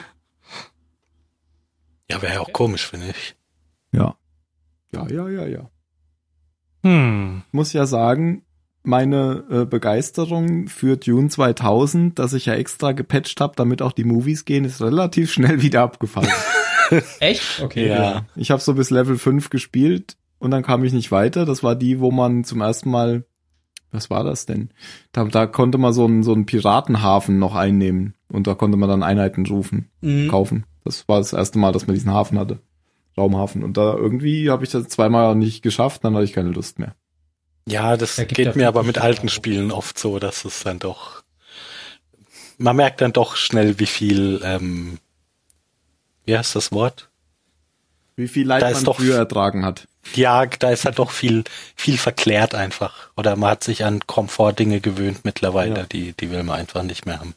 Ja, wäre ja auch komisch, finde ich. Ja. Ja, ja, ja, ja. Hm. Muss ja sagen, meine äh, Begeisterung für Dune 2000, dass ich ja extra gepatcht habe, damit auch die Movies gehen, ist relativ schnell (laughs) wieder abgefallen. (laughs) Echt? Okay. Ja. Ich habe so bis Level 5 gespielt und dann kam ich nicht weiter. Das war die, wo man zum ersten Mal, was war das denn? Da, da konnte man so einen, so einen Piratenhafen noch einnehmen und da konnte man dann Einheiten rufen, Mhm. kaufen. Das war das erste Mal, dass man diesen Hafen hatte. Raumhafen. Und da irgendwie habe ich das zweimal nicht geschafft, dann hatte ich keine Lust mehr. Ja, das Da geht mir aber mit alten. Spielen oft so, dass es dann doch. Man merkt dann doch schnell, wie viel, ähm, wie heißt das Wort? Wie viel Leid Da man doch- früher ertragen hat. Ja, da ist halt doch viel, viel verklärt einfach. Oder man hat sich an Komfortdinge gewöhnt mittlerweile, Ja. die, die will man einfach nicht mehr haben.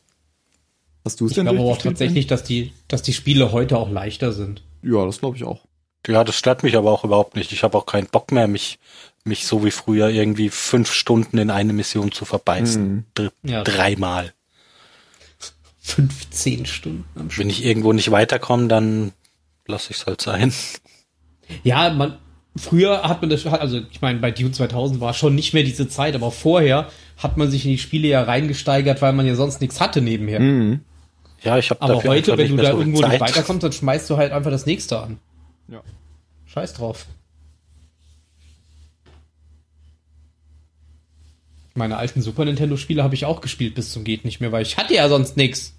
Hast du es Ich denn glaube aber auch tatsächlich, dass die, dass die Spiele heute auch leichter sind. Ja, das glaube ich auch. Ja, das stört mich aber auch überhaupt nicht. Ich habe auch keinen Bock mehr, mich, mich so wie früher irgendwie fünf Stunden in eine Mission zu verbeißen. Mhm. Dr Ja. Dreimal. 15 Stunden am Stück. Wenn ich irgendwo nicht weiterkomme, dann lasse ich es halt sein. Ja, man, früher hat man das, also ich meine, bei Dune 2000 war schon nicht mehr diese Zeit, aber vorher hat man sich in die Spiele ja reingesteigert, weil man ja sonst nichts hatte nebenher. Mhm. Ja, ich habe Aber dafür heute, wenn nicht du da so irgendwo nicht Zeit. weiterkommst, dann schmeißt du halt einfach das nächste an. Ja. Scheiß drauf. Meine alten Super Nintendo Spiele habe ich auch gespielt bis zum geht nicht mehr, weil ich hatte ja sonst nix.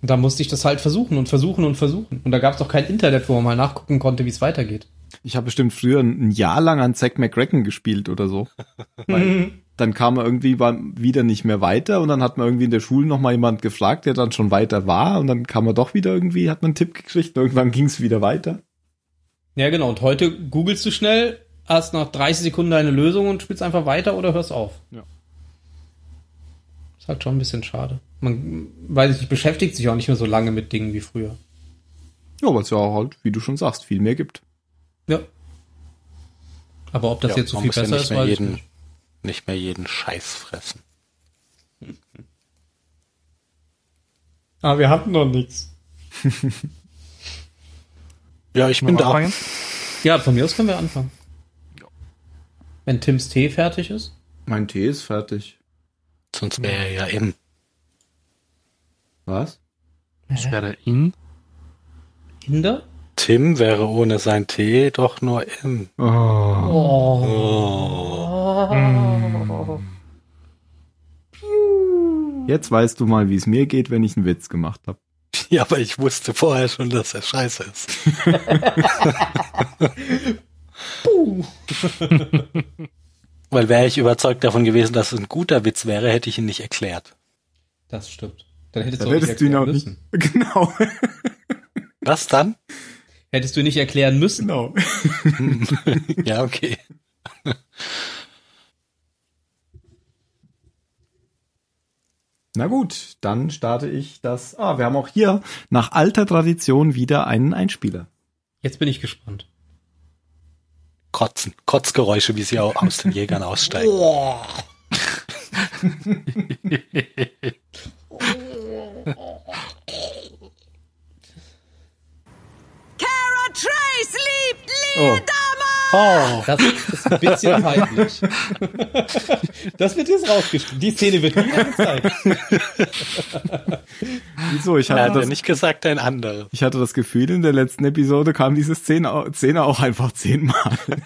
Und da musste ich das halt versuchen und versuchen und versuchen. Und da gab es auch kein Internet, wo man mal nachgucken konnte, wie es weitergeht. Ich habe bestimmt früher ein Jahr lang an Zack McCracken gespielt oder so. (laughs) Weil dann kam er irgendwie wieder nicht mehr weiter und dann hat man irgendwie in der Schule noch mal jemand gefragt, der dann schon weiter war und dann kam er doch wieder irgendwie, hat man einen Tipp gekriegt und irgendwann ging es wieder weiter. Ja, genau. Und heute googelst du schnell, hast nach 30 Sekunden deine Lösung und spielst einfach weiter oder hörst auf. Ja. Ist halt schon ein bisschen schade. Man, weiß ich nicht, beschäftigt sich auch nicht mehr so lange mit Dingen wie früher. Ja, weil es ja auch halt, wie du schon sagst, viel mehr gibt. Ja. Aber ob das Ja, jetzt so man viel muss ja besser nicht ist, mehr weiß jeden, nicht. nicht mehr jeden Scheiß fressen. (laughs) Ah, wir hatten noch nichts. Ja, ich bin da. anfangen? Ja, von mir aus können wir anfangen. Wenn Tims Tee fertig ist. Mein Tee ist fertig. Sonst wäre er ja im. Was? Das wäre in. Hinder? Tim wäre ohne sein Tee doch nur im. Oh. Oh. Jetzt weißt du mal, wie es mir geht, wenn ich einen Witz gemacht habe. Ja, aber ich wusste vorher schon, dass er scheiße ist. (laughs) (laughs) Weil wäre ich überzeugt davon gewesen, dass es ein guter Witz wäre, hätte ich ihn nicht erklärt. Das stimmt. Dann hättest Dann du auch nicht hättest du ihn erklären auch nicht. müssen. (laughs) Genau. Was dann? Hättest du nicht erklären müssen. genau. (laughs) Ja, okay. Na gut, dann starte ich das. Ah, wir haben auch hier nach alter Tradition wieder einen Einspieler. Jetzt bin ich gespannt. Kotzen. Kotzgeräusche, wie sie auch aus den (laughs) Jägern aussteigen. Cara Trace liebt Oh, Oh, das ist ein bisschen peinlich. (laughs) Das wird jetzt rausgeschnitten. Die Szene wird nie gezeigt. (laughs) Wieso? Ich hatte, hat ja das, nicht gesagt, ein anderes. ich hatte das Gefühl, in der letzten Episode kam diese Szene, Szene auch einfach zehnmal. (laughs)